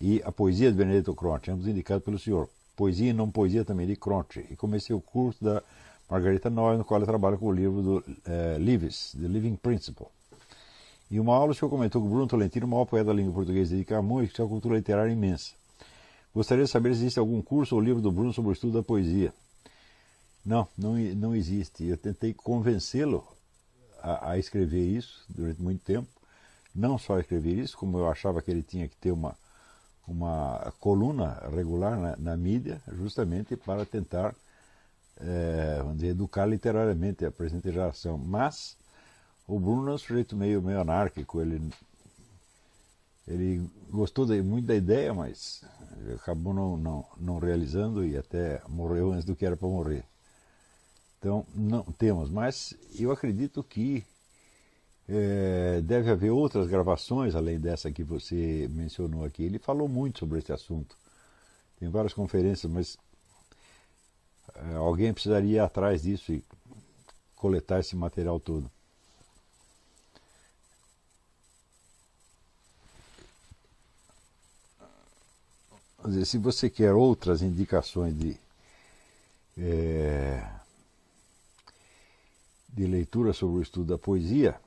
e A Poesia de Benedetto Croce, ambos indicados pelo senhor. Poesia e não poesia também de Croce. E comecei o curso da Margarita Noy, no qual eu trabalho com o livro do uh, Leavis, The Living Principle. E uma aula o senhor comentou que Bruno Tolentino, o maior poeta da língua portuguesa de Camões, que tinha uma cultura literária imensa. Gostaria de saber se existe algum curso ou livro do Bruno sobre o estudo da poesia. Não, não, não existe. Eu tentei convencê-lo a, a, escrever isso durante muito tempo não só escrever isso, como eu achava que ele tinha que ter uma, uma coluna regular na, na mídia, justamente para tentar é, vamos dizer, educar literariamente a presente geração. Mas o Bruno é um sujeito meio, meio anárquico, ele, ele gostou de, muito da ideia, mas acabou não, não, não realizando e até morreu antes do que era para morrer. Então, não temos, mas eu acredito que é, deve haver outras gravações além dessa que você mencionou aqui. Ele falou muito sobre esse assunto. Tem várias conferências, mas é, alguém precisaria ir atrás disso e coletar esse material todo. Dizer, se você quer outras indicações de, é, de leitura sobre o estudo da poesia,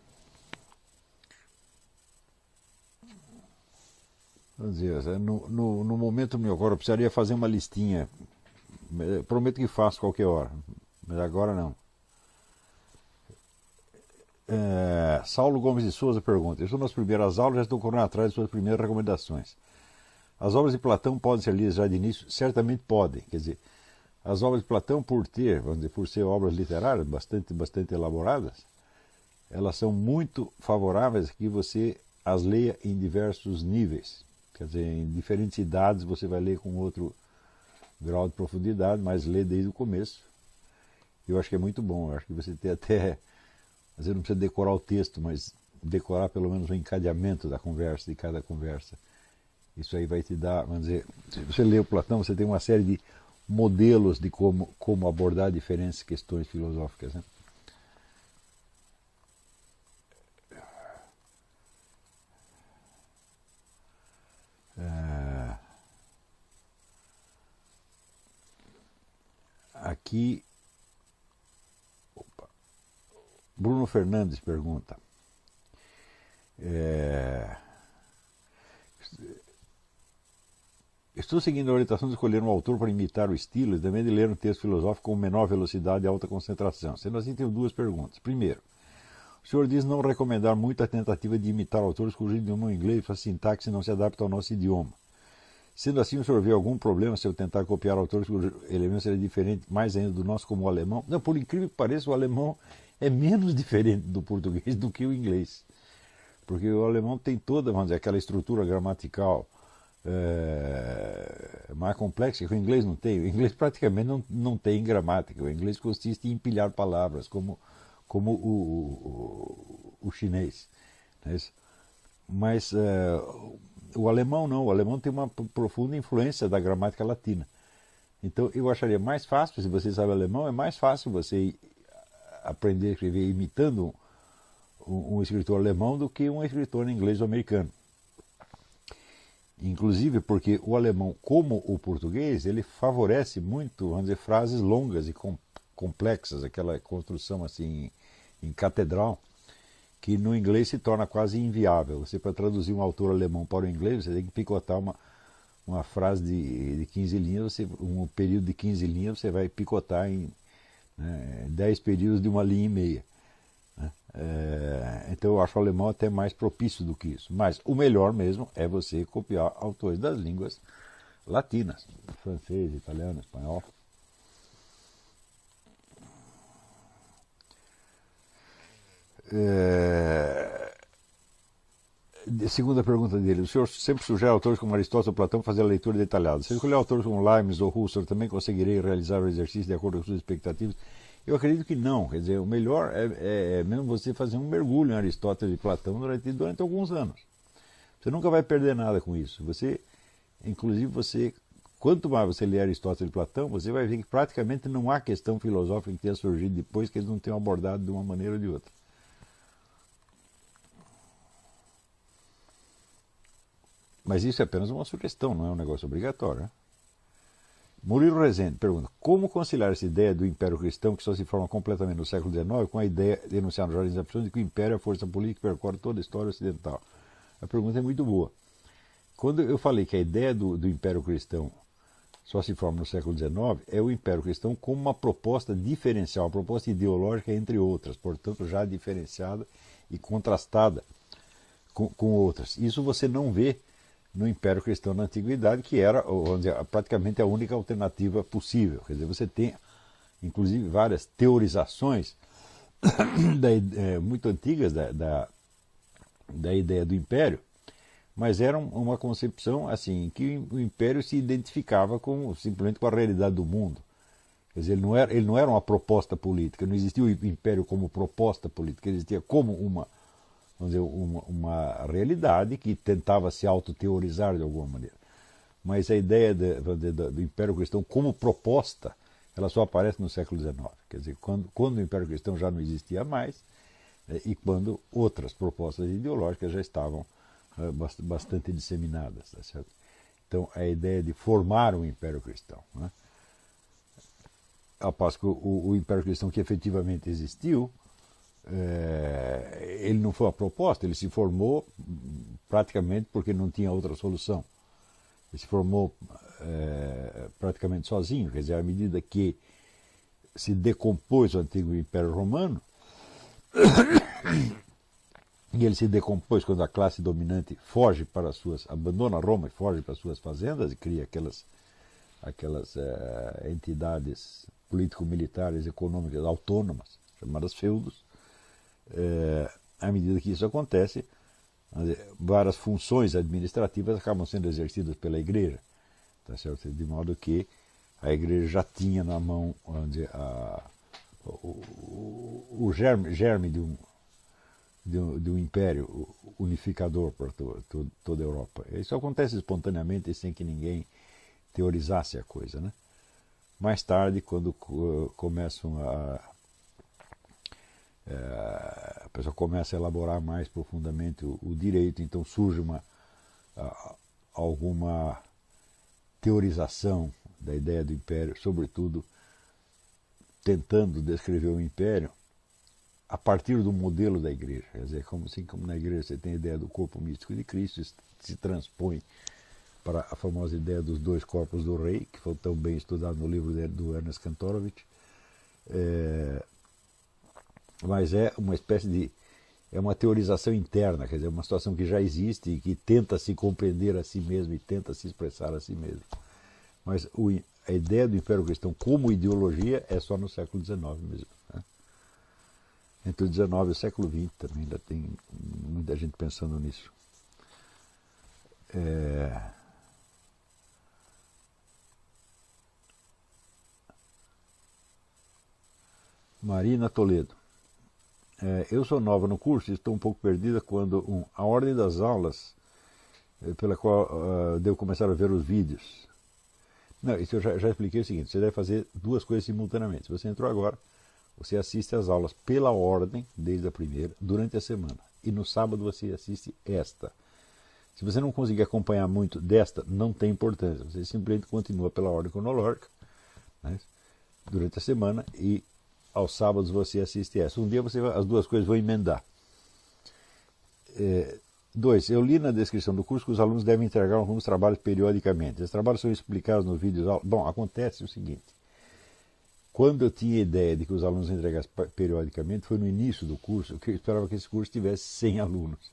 Vamos dizer, no, no, no momento meu agora eu precisaria fazer uma listinha. Prometo que faço qualquer hora, mas agora não. É, Saulo Gomes de Souza pergunta: Eu estou nas primeiras aulas, já estou correndo atrás de suas primeiras recomendações. As obras de Platão podem ser lidas já de início? Certamente podem. Quer dizer, as obras de Platão, por ter, vamos dizer, por ser obras literárias bastante, bastante elaboradas, elas são muito favoráveis que você as leia em diversos níveis. Quer dizer, em diferentes idades você vai ler com outro grau de profundidade, mas lê desde o começo. Eu acho que é muito bom. Eu acho que você tem até. Às vezes não precisa decorar o texto, mas decorar pelo menos o encadeamento da conversa, de cada conversa. Isso aí vai te dar, vamos dizer, se você lê o Platão, você tem uma série de modelos de como, como abordar diferentes questões filosóficas. Né? Aqui, Opa. Bruno Fernandes pergunta. É... Estou seguindo a orientação de escolher um autor para imitar o estilo e também de ler um texto filosófico com menor velocidade e alta concentração. Sendo assim, tenho duas perguntas. Primeiro, o senhor diz não recomendar muito a tentativa de imitar autores cujo idioma inglês a sintaxe não se adapta ao nosso idioma. Sendo assim, o senhor vê algum problema se eu tentar copiar autores cujos elementos serem diferentes mais ainda do nosso, como o alemão? Não, por incrível que pareça, o alemão é menos diferente do português do que o inglês. Porque o alemão tem toda, vamos dizer, aquela estrutura gramatical é, mais complexa que o inglês não tem. O inglês praticamente não, não tem gramática. O inglês consiste em empilhar palavras, como, como o, o, o chinês. É Mas é, o alemão não. O alemão tem uma profunda influência da gramática latina. Então eu acharia mais fácil, se você sabe alemão, é mais fácil você aprender a escrever imitando um, um escritor alemão do que um escritor inglês ou americano. Inclusive porque o alemão, como o português, ele favorece muito, vamos dizer, frases longas e com, complexas, aquela construção assim em, em catedral, que no inglês se torna quase inviável. Você, para traduzir um autor alemão para o inglês, você tem que picotar uma, uma frase de, de 15 linhas, você, um período de 15 linhas, você vai picotar em né, 10 períodos de uma linha e meia. É, então eu acho o alemão até mais propício do que isso. Mas o melhor mesmo é você copiar autores das línguas latinas, francês, italiano, espanhol. É, segunda pergunta dele. O senhor sempre sugere autores como Aristóteles ou Platão fazer a leitura detalhada. Se escolher autores como Limes ou Husserl, também conseguirei realizar o exercício de acordo com suas expectativas eu acredito que não. Quer dizer, o melhor é, é, é mesmo você fazer um mergulho em Aristóteles e Platão durante, durante alguns anos. Você nunca vai perder nada com isso. Você, inclusive, você, quanto mais você ler Aristóteles e Platão, você vai ver que praticamente não há questão filosófica que tenha surgido depois que eles não tenham abordado de uma maneira ou de outra. Mas isso é apenas uma sugestão, não é um negócio obrigatório. Né? Murilo Rezende pergunta: como conciliar essa ideia do império cristão que só se forma completamente no século XIX com a ideia denunciada no Jardim da de que o império é a força política que percorre toda a história ocidental? A pergunta é muito boa. Quando eu falei que a ideia do, do império cristão só se forma no século XIX, é o império cristão como uma proposta diferencial, uma proposta ideológica entre outras, portanto já diferenciada e contrastada com, com outras. Isso você não vê no Império Cristão na Antiguidade, que era dizer, praticamente a única alternativa possível. Quer dizer, você tem, inclusive, várias teorizações da, é, muito antigas da, da, da, ideia do Império, mas era uma concepção assim que o Império se identificava com simplesmente com a realidade do mundo. Quer dizer, ele não era, ele não era uma proposta política, não existia o Império como proposta política, ele existia como uma vamos dizer, uma, uma realidade que tentava se autoteorizar de alguma maneira. Mas a ideia de, do Império Cristão como proposta, ela só aparece no século XIX. Quer dizer, quando, quando o Império Cristão já não existia mais é, e quando outras propostas ideológicas já estavam é, bastante disseminadas. Tá certo? Então, a ideia de formar um Império Cristão. Né? Após que o, o Império Cristão que efetivamente existiu, é, ele não foi a proposta, ele se formou praticamente porque não tinha outra solução. Ele se formou é, praticamente sozinho, quer dizer, à medida que se decompôs o antigo Império Romano, e ele se decompôs quando a classe dominante foge para suas, abandona Roma e foge para suas fazendas e cria aquelas, aquelas é, entidades político-militares, econômicas autônomas, chamadas feudos é, à medida que isso acontece, várias funções administrativas acabam sendo exercidas pela igreja, tá certo? de modo que a igreja já tinha na mão a, o, o, germe, germe de, um, de, um, de um império unificador para to, to, toda a Europa. Isso acontece espontaneamente sem que ninguém teorizasse a coisa. Né? Mais tarde, quando começam a a pessoa começa a elaborar mais profundamente o, o direito, então surge uma, alguma teorização da ideia do império, sobretudo tentando descrever o império a partir do modelo da igreja. Quer dizer, como, assim como na igreja você tem a ideia do corpo místico de Cristo, isso se transpõe para a famosa ideia dos dois corpos do rei, que foi tão bem estudado no livro do Ernest Kantorowicz. É, mas é uma espécie de é uma teorização interna, quer dizer, uma situação que já existe e que tenta se compreender a si mesmo e tenta se expressar a si mesmo. Mas o, a ideia do Império Cristão como ideologia é só no século XIX mesmo. Né? Entre o XIX e o século XX também ainda tem muita gente pensando nisso. É... Marina Toledo. É, eu sou nova no curso e estou um pouco perdida quando um, a ordem das aulas é, pela qual uh, devo começar a ver os vídeos. Não, isso eu já, já, expliquei o seguinte: você deve fazer duas coisas simultaneamente. Se você entrou agora, você assiste às aulas pela ordem, desde a primeira, durante a semana. E no sábado você assiste esta. Se você não conseguir acompanhar muito desta, não tem importância. Você simplesmente continua pela ordem cronológica né, durante a semana e aos sábados você assiste essa. Um dia você vai, as duas coisas vão emendar. É, dois, eu li na descrição do curso que os alunos devem entregar alguns trabalhos periodicamente. Esses trabalhos são explicados nos vídeos. Bom, acontece o seguinte. Quando eu tinha ideia de que os alunos entregassem periodicamente, foi no início do curso, que eu esperava que esse curso tivesse 100 alunos.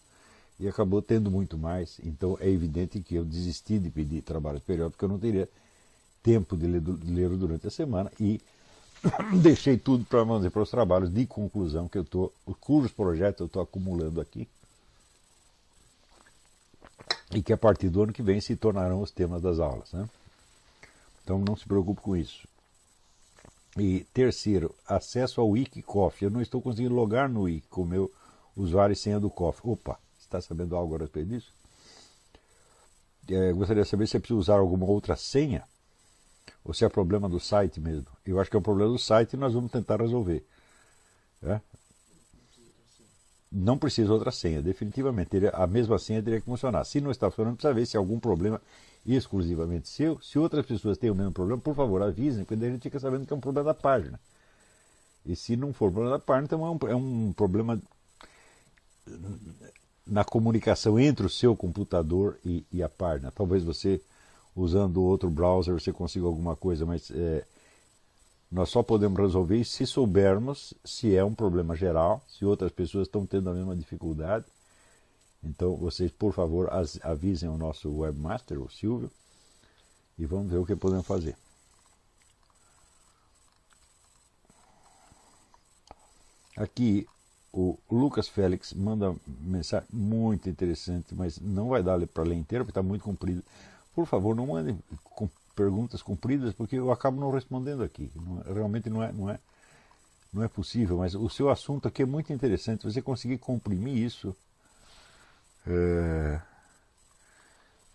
E acabou tendo muito mais. Então é evidente que eu desisti de pedir trabalhos periódicos, porque eu não teria tempo de ler, de ler durante a semana e deixei tudo para dizer, para os trabalhos de conclusão que eu estou, cujos projetos eu estou acumulando aqui e que a partir do ano que vem se tornarão os temas das aulas. Né? Então não se preocupe com isso. E terceiro, acesso ao Wikicoff. Eu não estou conseguindo logar no Wiki com o meu usuário e senha do COF. Opa, está sabendo algo a respeito disso? É, gostaria de saber se é preciso usar alguma outra senha ou se é problema do site mesmo. Eu acho que é um problema do site e nós vamos tentar resolver. É? Não precisa outra senha, definitivamente. A mesma senha teria que funcionar. Se não está funcionando, precisa ver se há algum problema exclusivamente seu. Se outras pessoas têm o mesmo problema, por favor, avisem, porque daí a gente fica sabendo que é um problema da página. E se não for problema da página, então é um, é um problema na comunicação entre o seu computador e, e a página. Talvez você usando outro browser você consiga alguma coisa, mas é, nós só podemos resolver se soubermos se é um problema geral, se outras pessoas estão tendo a mesma dificuldade Então, vocês, por favor, avisem o nosso webmaster, o Silvio, e vamos ver o que podemos fazer. Aqui o Lucas Félix manda mensagem muito interessante, mas não vai dar para ler inteiro porque está muito comprido. Por favor, não mandem com perguntas compridas porque eu acabo não respondendo aqui. Não, realmente não é, não, é, não é possível, mas o seu assunto aqui é muito interessante. Você conseguir comprimir isso é,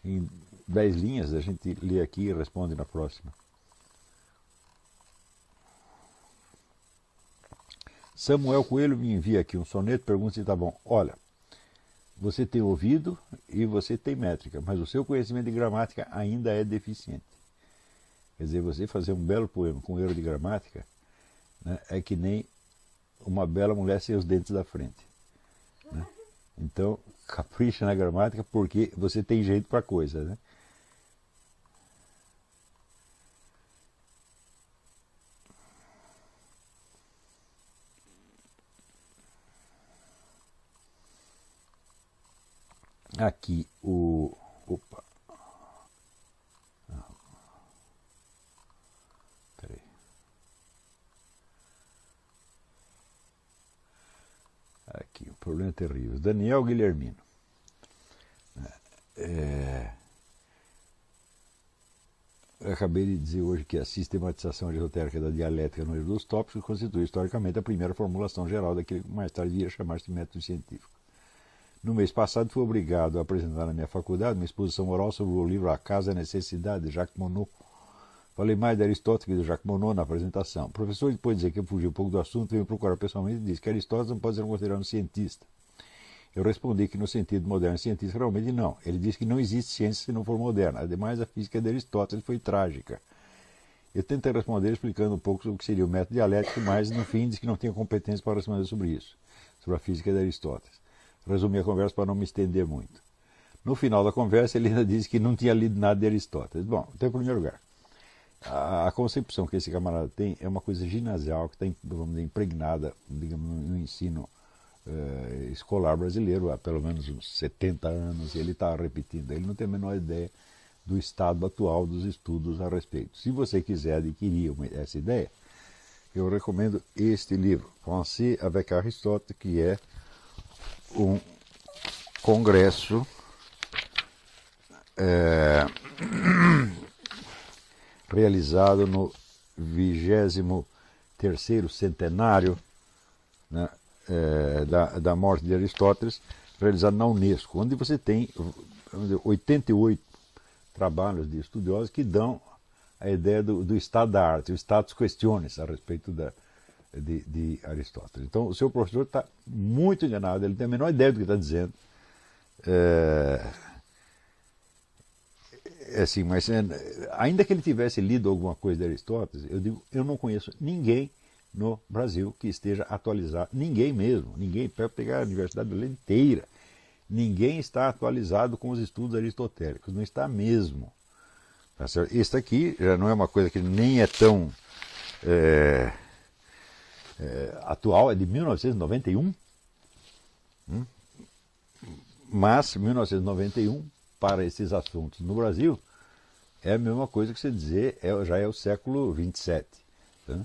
em dez linhas, a gente lê aqui e responde na próxima. Samuel Coelho me envia aqui um soneto, pergunta se está bom. Olha, você tem ouvido e você tem métrica, mas o seu conhecimento de gramática ainda é deficiente. Quer dizer, você fazer um belo poema com erro de gramática né, é que nem uma bela mulher sem os dentes da frente. Né? Então, capricha na gramática porque você tem jeito para coisa. Né? Aqui o. Opa! Ah. Aqui, o problema é terrível. Daniel Guilhermino. É... Eu acabei de dizer hoje que a sistematização esotérica da dialética no livro dos tópicos constitui historicamente a primeira formulação geral daquilo que mais tarde viria a chamar-se método científico. No mês passado fui obrigado a apresentar na minha faculdade uma exposição oral sobre o livro A Casa e a Necessidade, de Jacques Monod. Falei mais de Aristóteles que de Jacques Monod na apresentação. O professor, depois de dizer que eu fugi um pouco do assunto, veio me procurar pessoalmente e disse que Aristóteles não pode ser considerado um cientista. Eu respondi que no sentido moderno cientista realmente não. Ele disse que não existe ciência se não for moderna. Ademais, a física de Aristóteles foi trágica. Eu tentei responder explicando um pouco sobre o que seria o método dialético, mas no fim disse que não tinha competência para responder sobre isso, sobre a física de Aristóteles resumir a conversa para não me estender muito. No final da conversa, ele ainda disse que não tinha lido nada de Aristóteles. Bom, então, em primeiro lugar, a, concepção que esse camarada tem é uma coisa ginasial que está vamos dizer, impregnada digamos, no ensino uh, escolar brasileiro há pelo menos uns 70 anos, e ele está repetindo. Ele não tem a menor ideia do estado atual dos estudos a respeito. Se você quiser adquirir uma, essa ideia, eu recomendo este livro, Français avec Aristote, que é um congresso é, realizado no 23 centenário né, é, da, da morte de Aristóteles, realizado na Unesco, onde você tem dizer, 88 trabalhos de estudiosos que dão a ideia do, do estado da arte, o status questiones a respeito da, de, de Aristóteles. Então, o seu professor está muito enganado, ele tem a menor ideia do que está dizendo. É, é assim, mas é, ainda que ele tivesse lido alguma coisa de Aristóteles, eu digo, eu não conheço ninguém no Brasil que esteja atualizado, ninguém mesmo, ninguém, para pegar a Universidade Brasileira inteira, ninguém está atualizado com os estudos aristotélicos, não está mesmo. Tá Este aqui já não é uma coisa que nem é tão é, é, atual é de 1991, hum? mas 1991 para esses assuntos no Brasil é a mesma coisa que você dizer é, já é o século 27. Tá?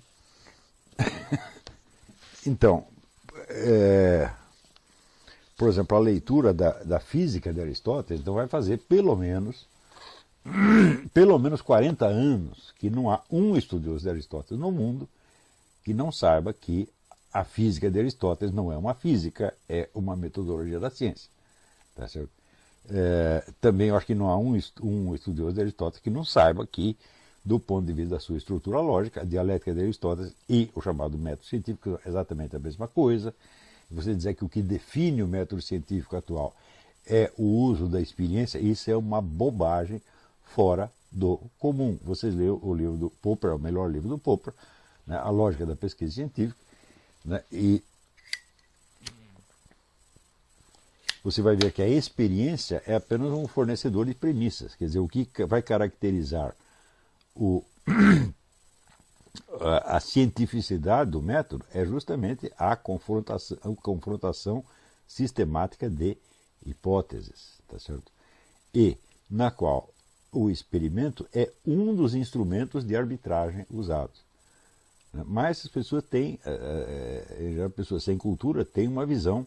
então, é, por exemplo, a leitura da, da física de Aristóteles então vai fazer pelo menos pelo menos 40 anos que não há um estudioso de Aristóteles no mundo que não saiba que a física de Aristóteles não é uma física, é uma metodologia da ciência. Tá certo? É, também acho que não há um, um estudioso de Aristóteles que não saiba que, do ponto de vista da sua estrutura lógica, a dialética de Aristóteles e o chamado método científico são exatamente a mesma coisa. Você dizer que o que define o método científico atual é o uso da experiência, isso é uma bobagem fora do comum. Vocês lêem o livro do Popper, é o melhor livro do Popper, né, a lógica da pesquisa científica, né, e você vai ver que a experiência é apenas um fornecedor de premissas, quer dizer, o que vai caracterizar o, a, a cientificidade do método é justamente a confrontação, a confrontação sistemática de hipóteses, tá certo? E na qual o experimento é um dos instrumentos de arbitragem usados. Mas as pessoas têm, é, já pessoas sem cultura têm uma visão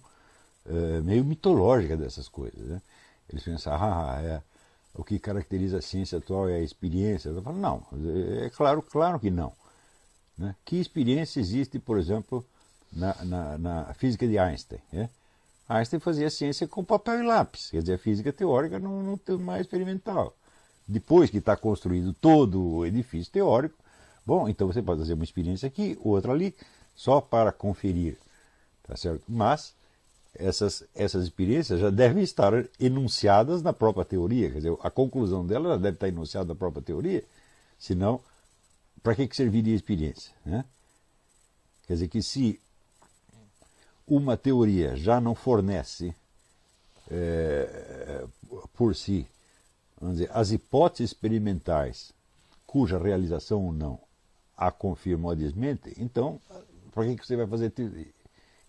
meio mitológica dessas coisas. Né? Eles pensam, ah, é, o que caracteriza a ciência atual é a experiência. Eu falo, não, é claro, claro que não. Né? Que experiência existe, por exemplo, na, na, na física de Einstein? Né? Einstein fazia ciência com papel e lápis, quer dizer, a física teórica não, não tem mais experimental. Depois que está construído todo o edifício teórico, bom, então você pode fazer uma experiência aqui, outra ali, só para conferir, tá certo? Mas essas, essas experiências já devem estar enunciadas na própria teoria, quer dizer, a conclusão dela já deve estar enunciada na própria teoria, senão, para que, que serviria a experiência? Né? Quer dizer que se uma teoria já não fornece é, por si vamos dizer, as hipóteses experimentais cuja realização ou não a confirma ou a desmente, então, para que, que você vai fazer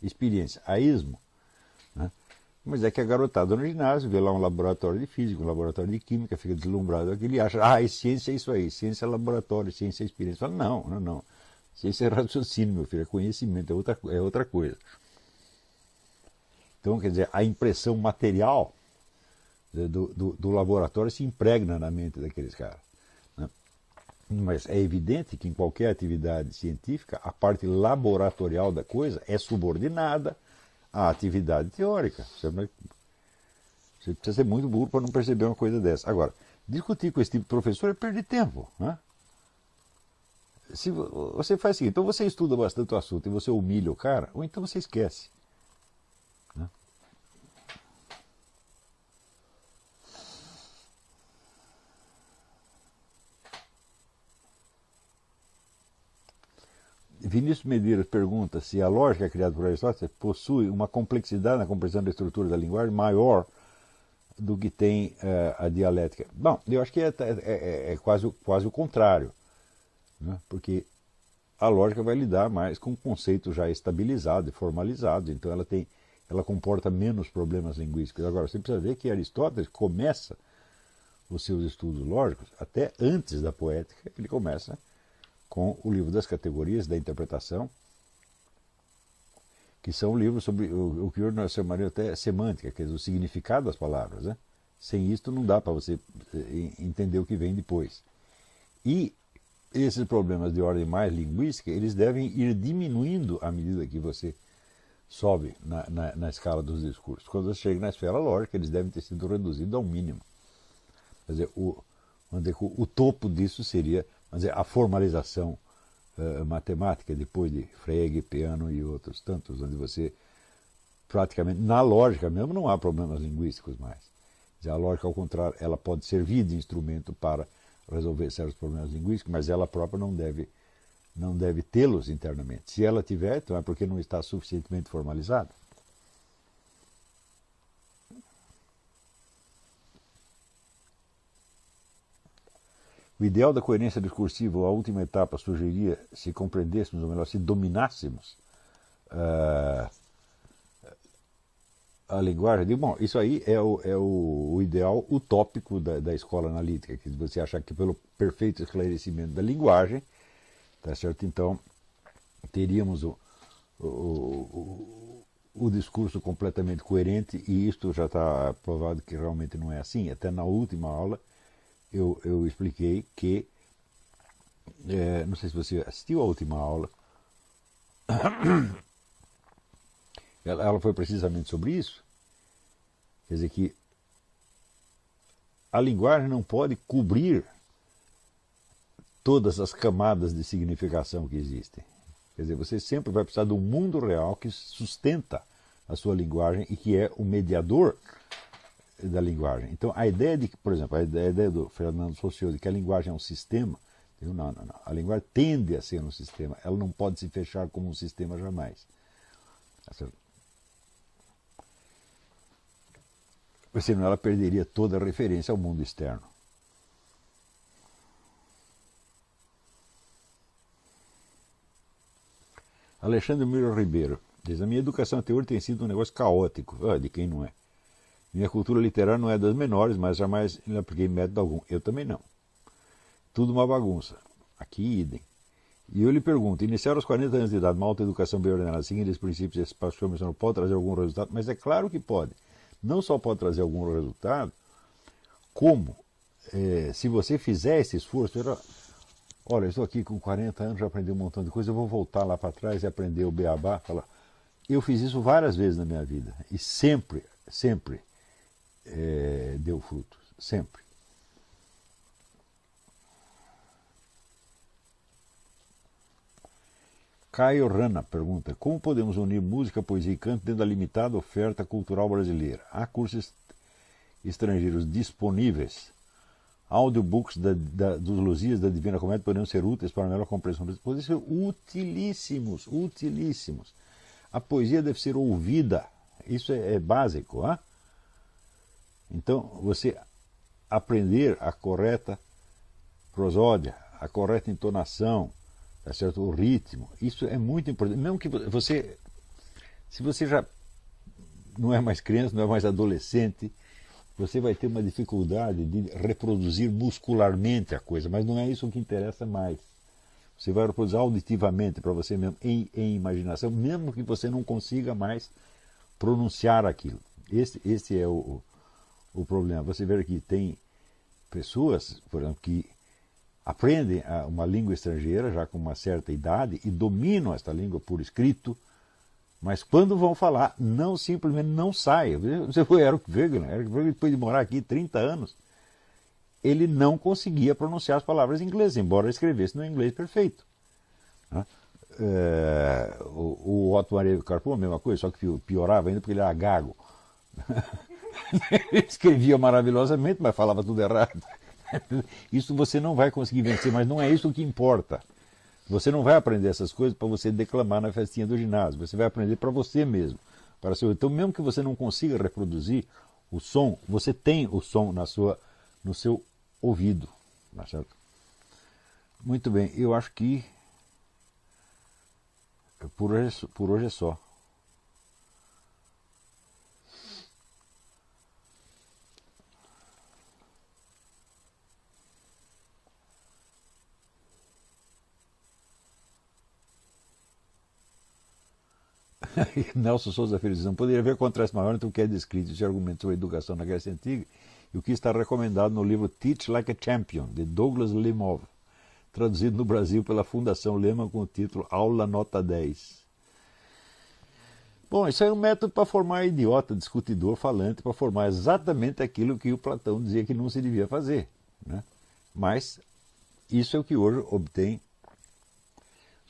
experiência? A ismo. Né? Mas é que a garotada no ginásio vê lá um laboratório de física, um laboratório de química, fica deslumbrado aquilo e acha, ah, e ciência é isso aí, ciência é laboratório, ciência é experiência. Fala, não, não, não. Ciência é raciocínio, meu filho, é conhecimento, é outra, é outra coisa. Então, quer dizer, a impressão material do, do, do laboratório se impregna na mente daqueles caras. Mas é evidente que em qualquer atividade científica, a parte laboratorial da coisa é subordinada à atividade teórica. Você, você precisa ser muito burro para não perceber uma coisa dessa. Agora, discutir com esse tipo de professor é perder tempo. Né? Se você faz o seguinte, então você estuda bastante o assunto e você humilha o cara, ou então você esquece. Vinícius Medeiros pergunta se a lógica criada por Aristóteles possui uma complexidade na compreensão da estrutura da linguagem maior do que tem uh, a dialética. Bom, eu acho que é, é, é, é quase, quase o contrário, né? porque a lógica vai lidar mais com conceitos já estabilizados e formalizados, então ela tem, ela comporta menos problemas linguísticos. Agora, você precisa ver que Aristóteles começa os seus estudos lógicos até antes da poética, ele começa com o livro das categorias da interpretação, que são livros sobre o, o que hoje nós chamamos até semântica, quer dizer, o significado das palavras. Né? Sem isto não dá para você eh, entender o que vem depois. E esses problemas de ordem mais linguística, eles devem ir diminuindo à medida que você sobe na, na, na escala dos discursos. Quando você chega na esfera lógica, eles devem ter sido reduzidos ao mínimo. Quer dizer, o, dizer, o topo disso seria dizer, a formalização uh, matemática depois de Frege, Peano e outros tantos, onde você praticamente, na lógica mesmo, não há problemas linguísticos mais. A lógica, ao contrário, ela pode servir de instrumento para resolver certos problemas linguísticos, mas ela própria não deve não deve tê-los internamente. Se ela tiver, então é porque não está suficientemente formalizada. O ideal da coerência discursiva, a última etapa, sugeria se compreendêssemos, ou melhor, se dominássemos uh, a linguagem. Digo, bom, isso aí é o, é o, o ideal utópico da, da, escola analítica, que você achar que pelo perfeito esclarecimento da linguagem, tá certo? Então, teríamos o, o, o discurso completamente coerente, e isto já está provado que realmente não é assim. Até na última aula eu, eu expliquei que, é, não sei se você assistiu a última aula, ela, ela foi precisamente sobre isso. Quer dizer que a linguagem não pode cobrir todas as camadas de significação que existem. Quer dizer, você sempre vai precisar um mundo real que sustenta a sua linguagem e que é o mediador da linguagem. Então, a ideia de por exemplo, a ideia do Fernando Saussure de que a linguagem é um sistema, não, não, não. A linguagem tende a ser um sistema, ela não pode se fechar como um sistema jamais. Senão ela perderia toda a referência ao mundo externo. Alexandre Miro Ribeiro diz: A minha educação anterior tem sido um negócio caótico. Ah, de quem não é? Minha cultura literária não é das menores, mas jamais lhe apliquei método algum. Eu também não. Tudo uma bagunça. Aqui, idem. E eu lhe pergunto, iniciar aos 40 anos de idade, uma alta educação bem ordenada, seguindo esses princípios, esse passo que mencionou, pode trazer algum resultado? Mas é claro que pode. Não só pode trazer algum resultado, como, é, se você fizer esse esforço, era, olha, eu estou aqui com 40 anos, já aprendi um montão de coisa, eu vou voltar lá para trás e aprender o beabá, falar. Eu fiz isso várias vezes na minha vida e sempre, sempre é, deu frutos, sempre. Caio Rana pergunta: Como podemos unir música, poesia e canto dentro da limitada oferta cultural brasileira? Há cursos estrangeiros disponíveis? Audiobooks da, da, dos Luzias da Divina Comédia poderiam ser úteis para a melhor compreensão. Podem ser utilíssimos, utilíssimos. A poesia deve ser ouvida, isso é, é básico. Hein? Então, você aprender a correta prosódia, a correta entonação, tá certo? o ritmo, isso é muito importante. Mesmo que você, se você já não é mais criança, não é mais adolescente, você vai ter uma dificuldade de reproduzir muscularmente a coisa, mas não é isso que interessa mais. Você vai reproduzir auditivamente para você mesmo, em, em, imaginação, mesmo que você não consiga mais pronunciar aquilo. Esse, esse é o, o problema. Você vê que tem pessoas, por exemplo, que aprendem uma língua estrangeira já com uma certa idade e dominam esta língua por escrito, mas quando vão falar, não simplesmente não sai. Você foi Eric Wegener, Eric Wegener depois de morar aqui 30 anos, ele não conseguia pronunciar as palavras em inglês, embora escrevesse no inglês perfeito. É, o, o Otto Maria Carpo, a mesma coisa, só que piorava ainda porque ele era gago. Escrevia maravilhosamente, mas falava tudo errado. Isso você não vai conseguir vencer, mas não é isso que importa. Você não vai aprender essas coisas para você declamar na festinha do ginásio. Você vai aprender para você mesmo. Para seu... Então, mesmo que você não consiga reproduzir o som, você tem o som na sua, no seu ouvido. Tá? Muito bem, eu acho que por hoje, por hoje é só. Nelson Souza Feliz não poderia haver contraste maior entre o que é descrito de argumentos sobre educação na Grécia Antiga e o que está recomendado no livro Teach Like a Champion, de Douglas Lemov, traduzido no Brasil pela Fundação Lehman com o título Aula Nota 10. Bom, isso é um método para formar idiota, discutidor, falante, para formar exatamente aquilo que o Platão dizia que não se devia fazer. Né? Mas isso é o que hoje obtém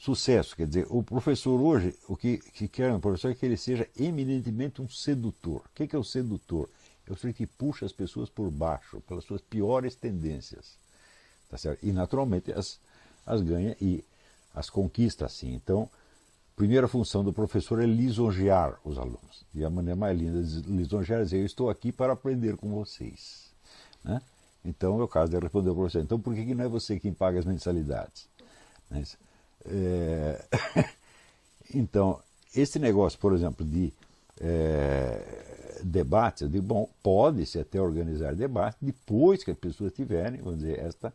sucesso. Quer dizer, o professor hoje, o que, que quer no professor é que ele seja eminentemente um sedutor. O que é, o sedutor? É o que puxa as pessoas por baixo, pelas suas piores tendências. Tá certo? E naturalmente as, as ganha e as conquista assim. Então, a primeira função do professor é lisonjear os alunos. E a maneira mais linda de lisonjear é dizer: Eu estou aqui para aprender com vocês. Né? Então, é o caso de responder ao professor: Então, por que, que não é você quem paga as mensalidades? Né? É... então, esse negócio, por exemplo, de é, debate, eu digo, bom, pode-se até organizar debate depois que as pessoas tiverem, vamos dizer, esta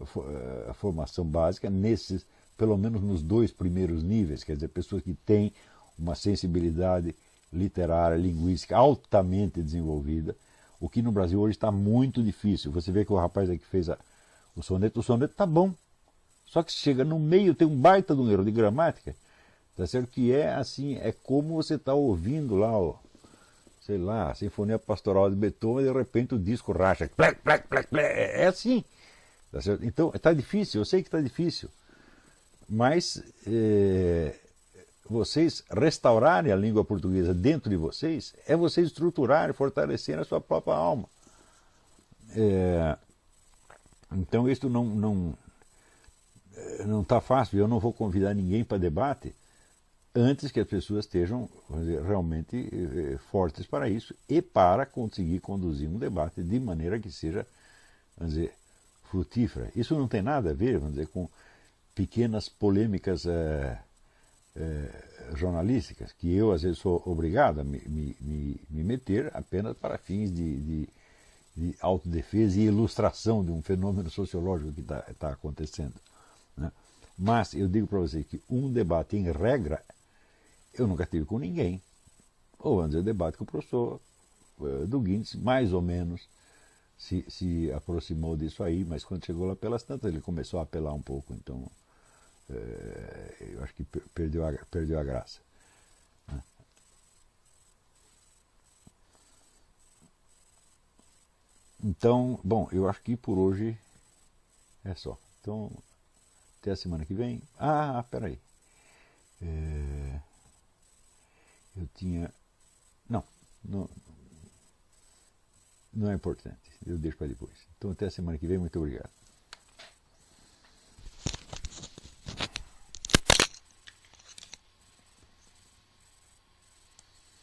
é, formação básica nesses, pelo menos nos dois primeiros níveis, quer dizer, pessoas que têm uma sensibilidade literária, linguística altamente desenvolvida, o que no Brasil hoje está muito difícil. Você vê que o rapaz que fez a, o soneto, o soneto está bom, só que chega no meio, tem um baita de um erro de gramática, tá certo? Que é assim, é como você está ouvindo lá, ó, sei lá, a Sinfonia Pastoral de Beethoven, e de repente o disco racha. Plec, plec, plec, plec, é assim. Tá certo? Então, está difícil, eu sei que está difícil. Mas é, vocês restaurarem a língua portuguesa dentro de vocês é vocês estruturarem, fortalecerem a sua própria alma. É, então, isso não, não, não está fácil, eu não vou convidar ninguém para debate antes que as pessoas estejam dizer, realmente eh, fortes para isso e para conseguir conduzir um debate de maneira que seja, vamos dizer, frutífera. Isso não tem nada a ver, vamos dizer, com pequenas polêmicas é, jornalísticas que eu às vezes sou obrigado a me, me, me meter apenas para fins de, de, de, autodefesa e ilustração de um fenômeno sociológico que está tá acontecendo. Mas eu digo para você que um debate em regra eu nunca tive com ninguém. Ou antes eu debate com o professor uh, do Guindes, mais ou menos se, se aproximou disso aí, mas quando chegou lá pelas tantas ele começou a apelar um pouco, então é, eu acho que perdeu a, perdeu a graça. Né? Então, bom, eu acho que por hoje é só. Então, até a semana que vem. Ah, peraí. É, eu tinha. Não, não, não é importante. Eu deixo para depois. Então, até a semana que vem. Muito obrigado.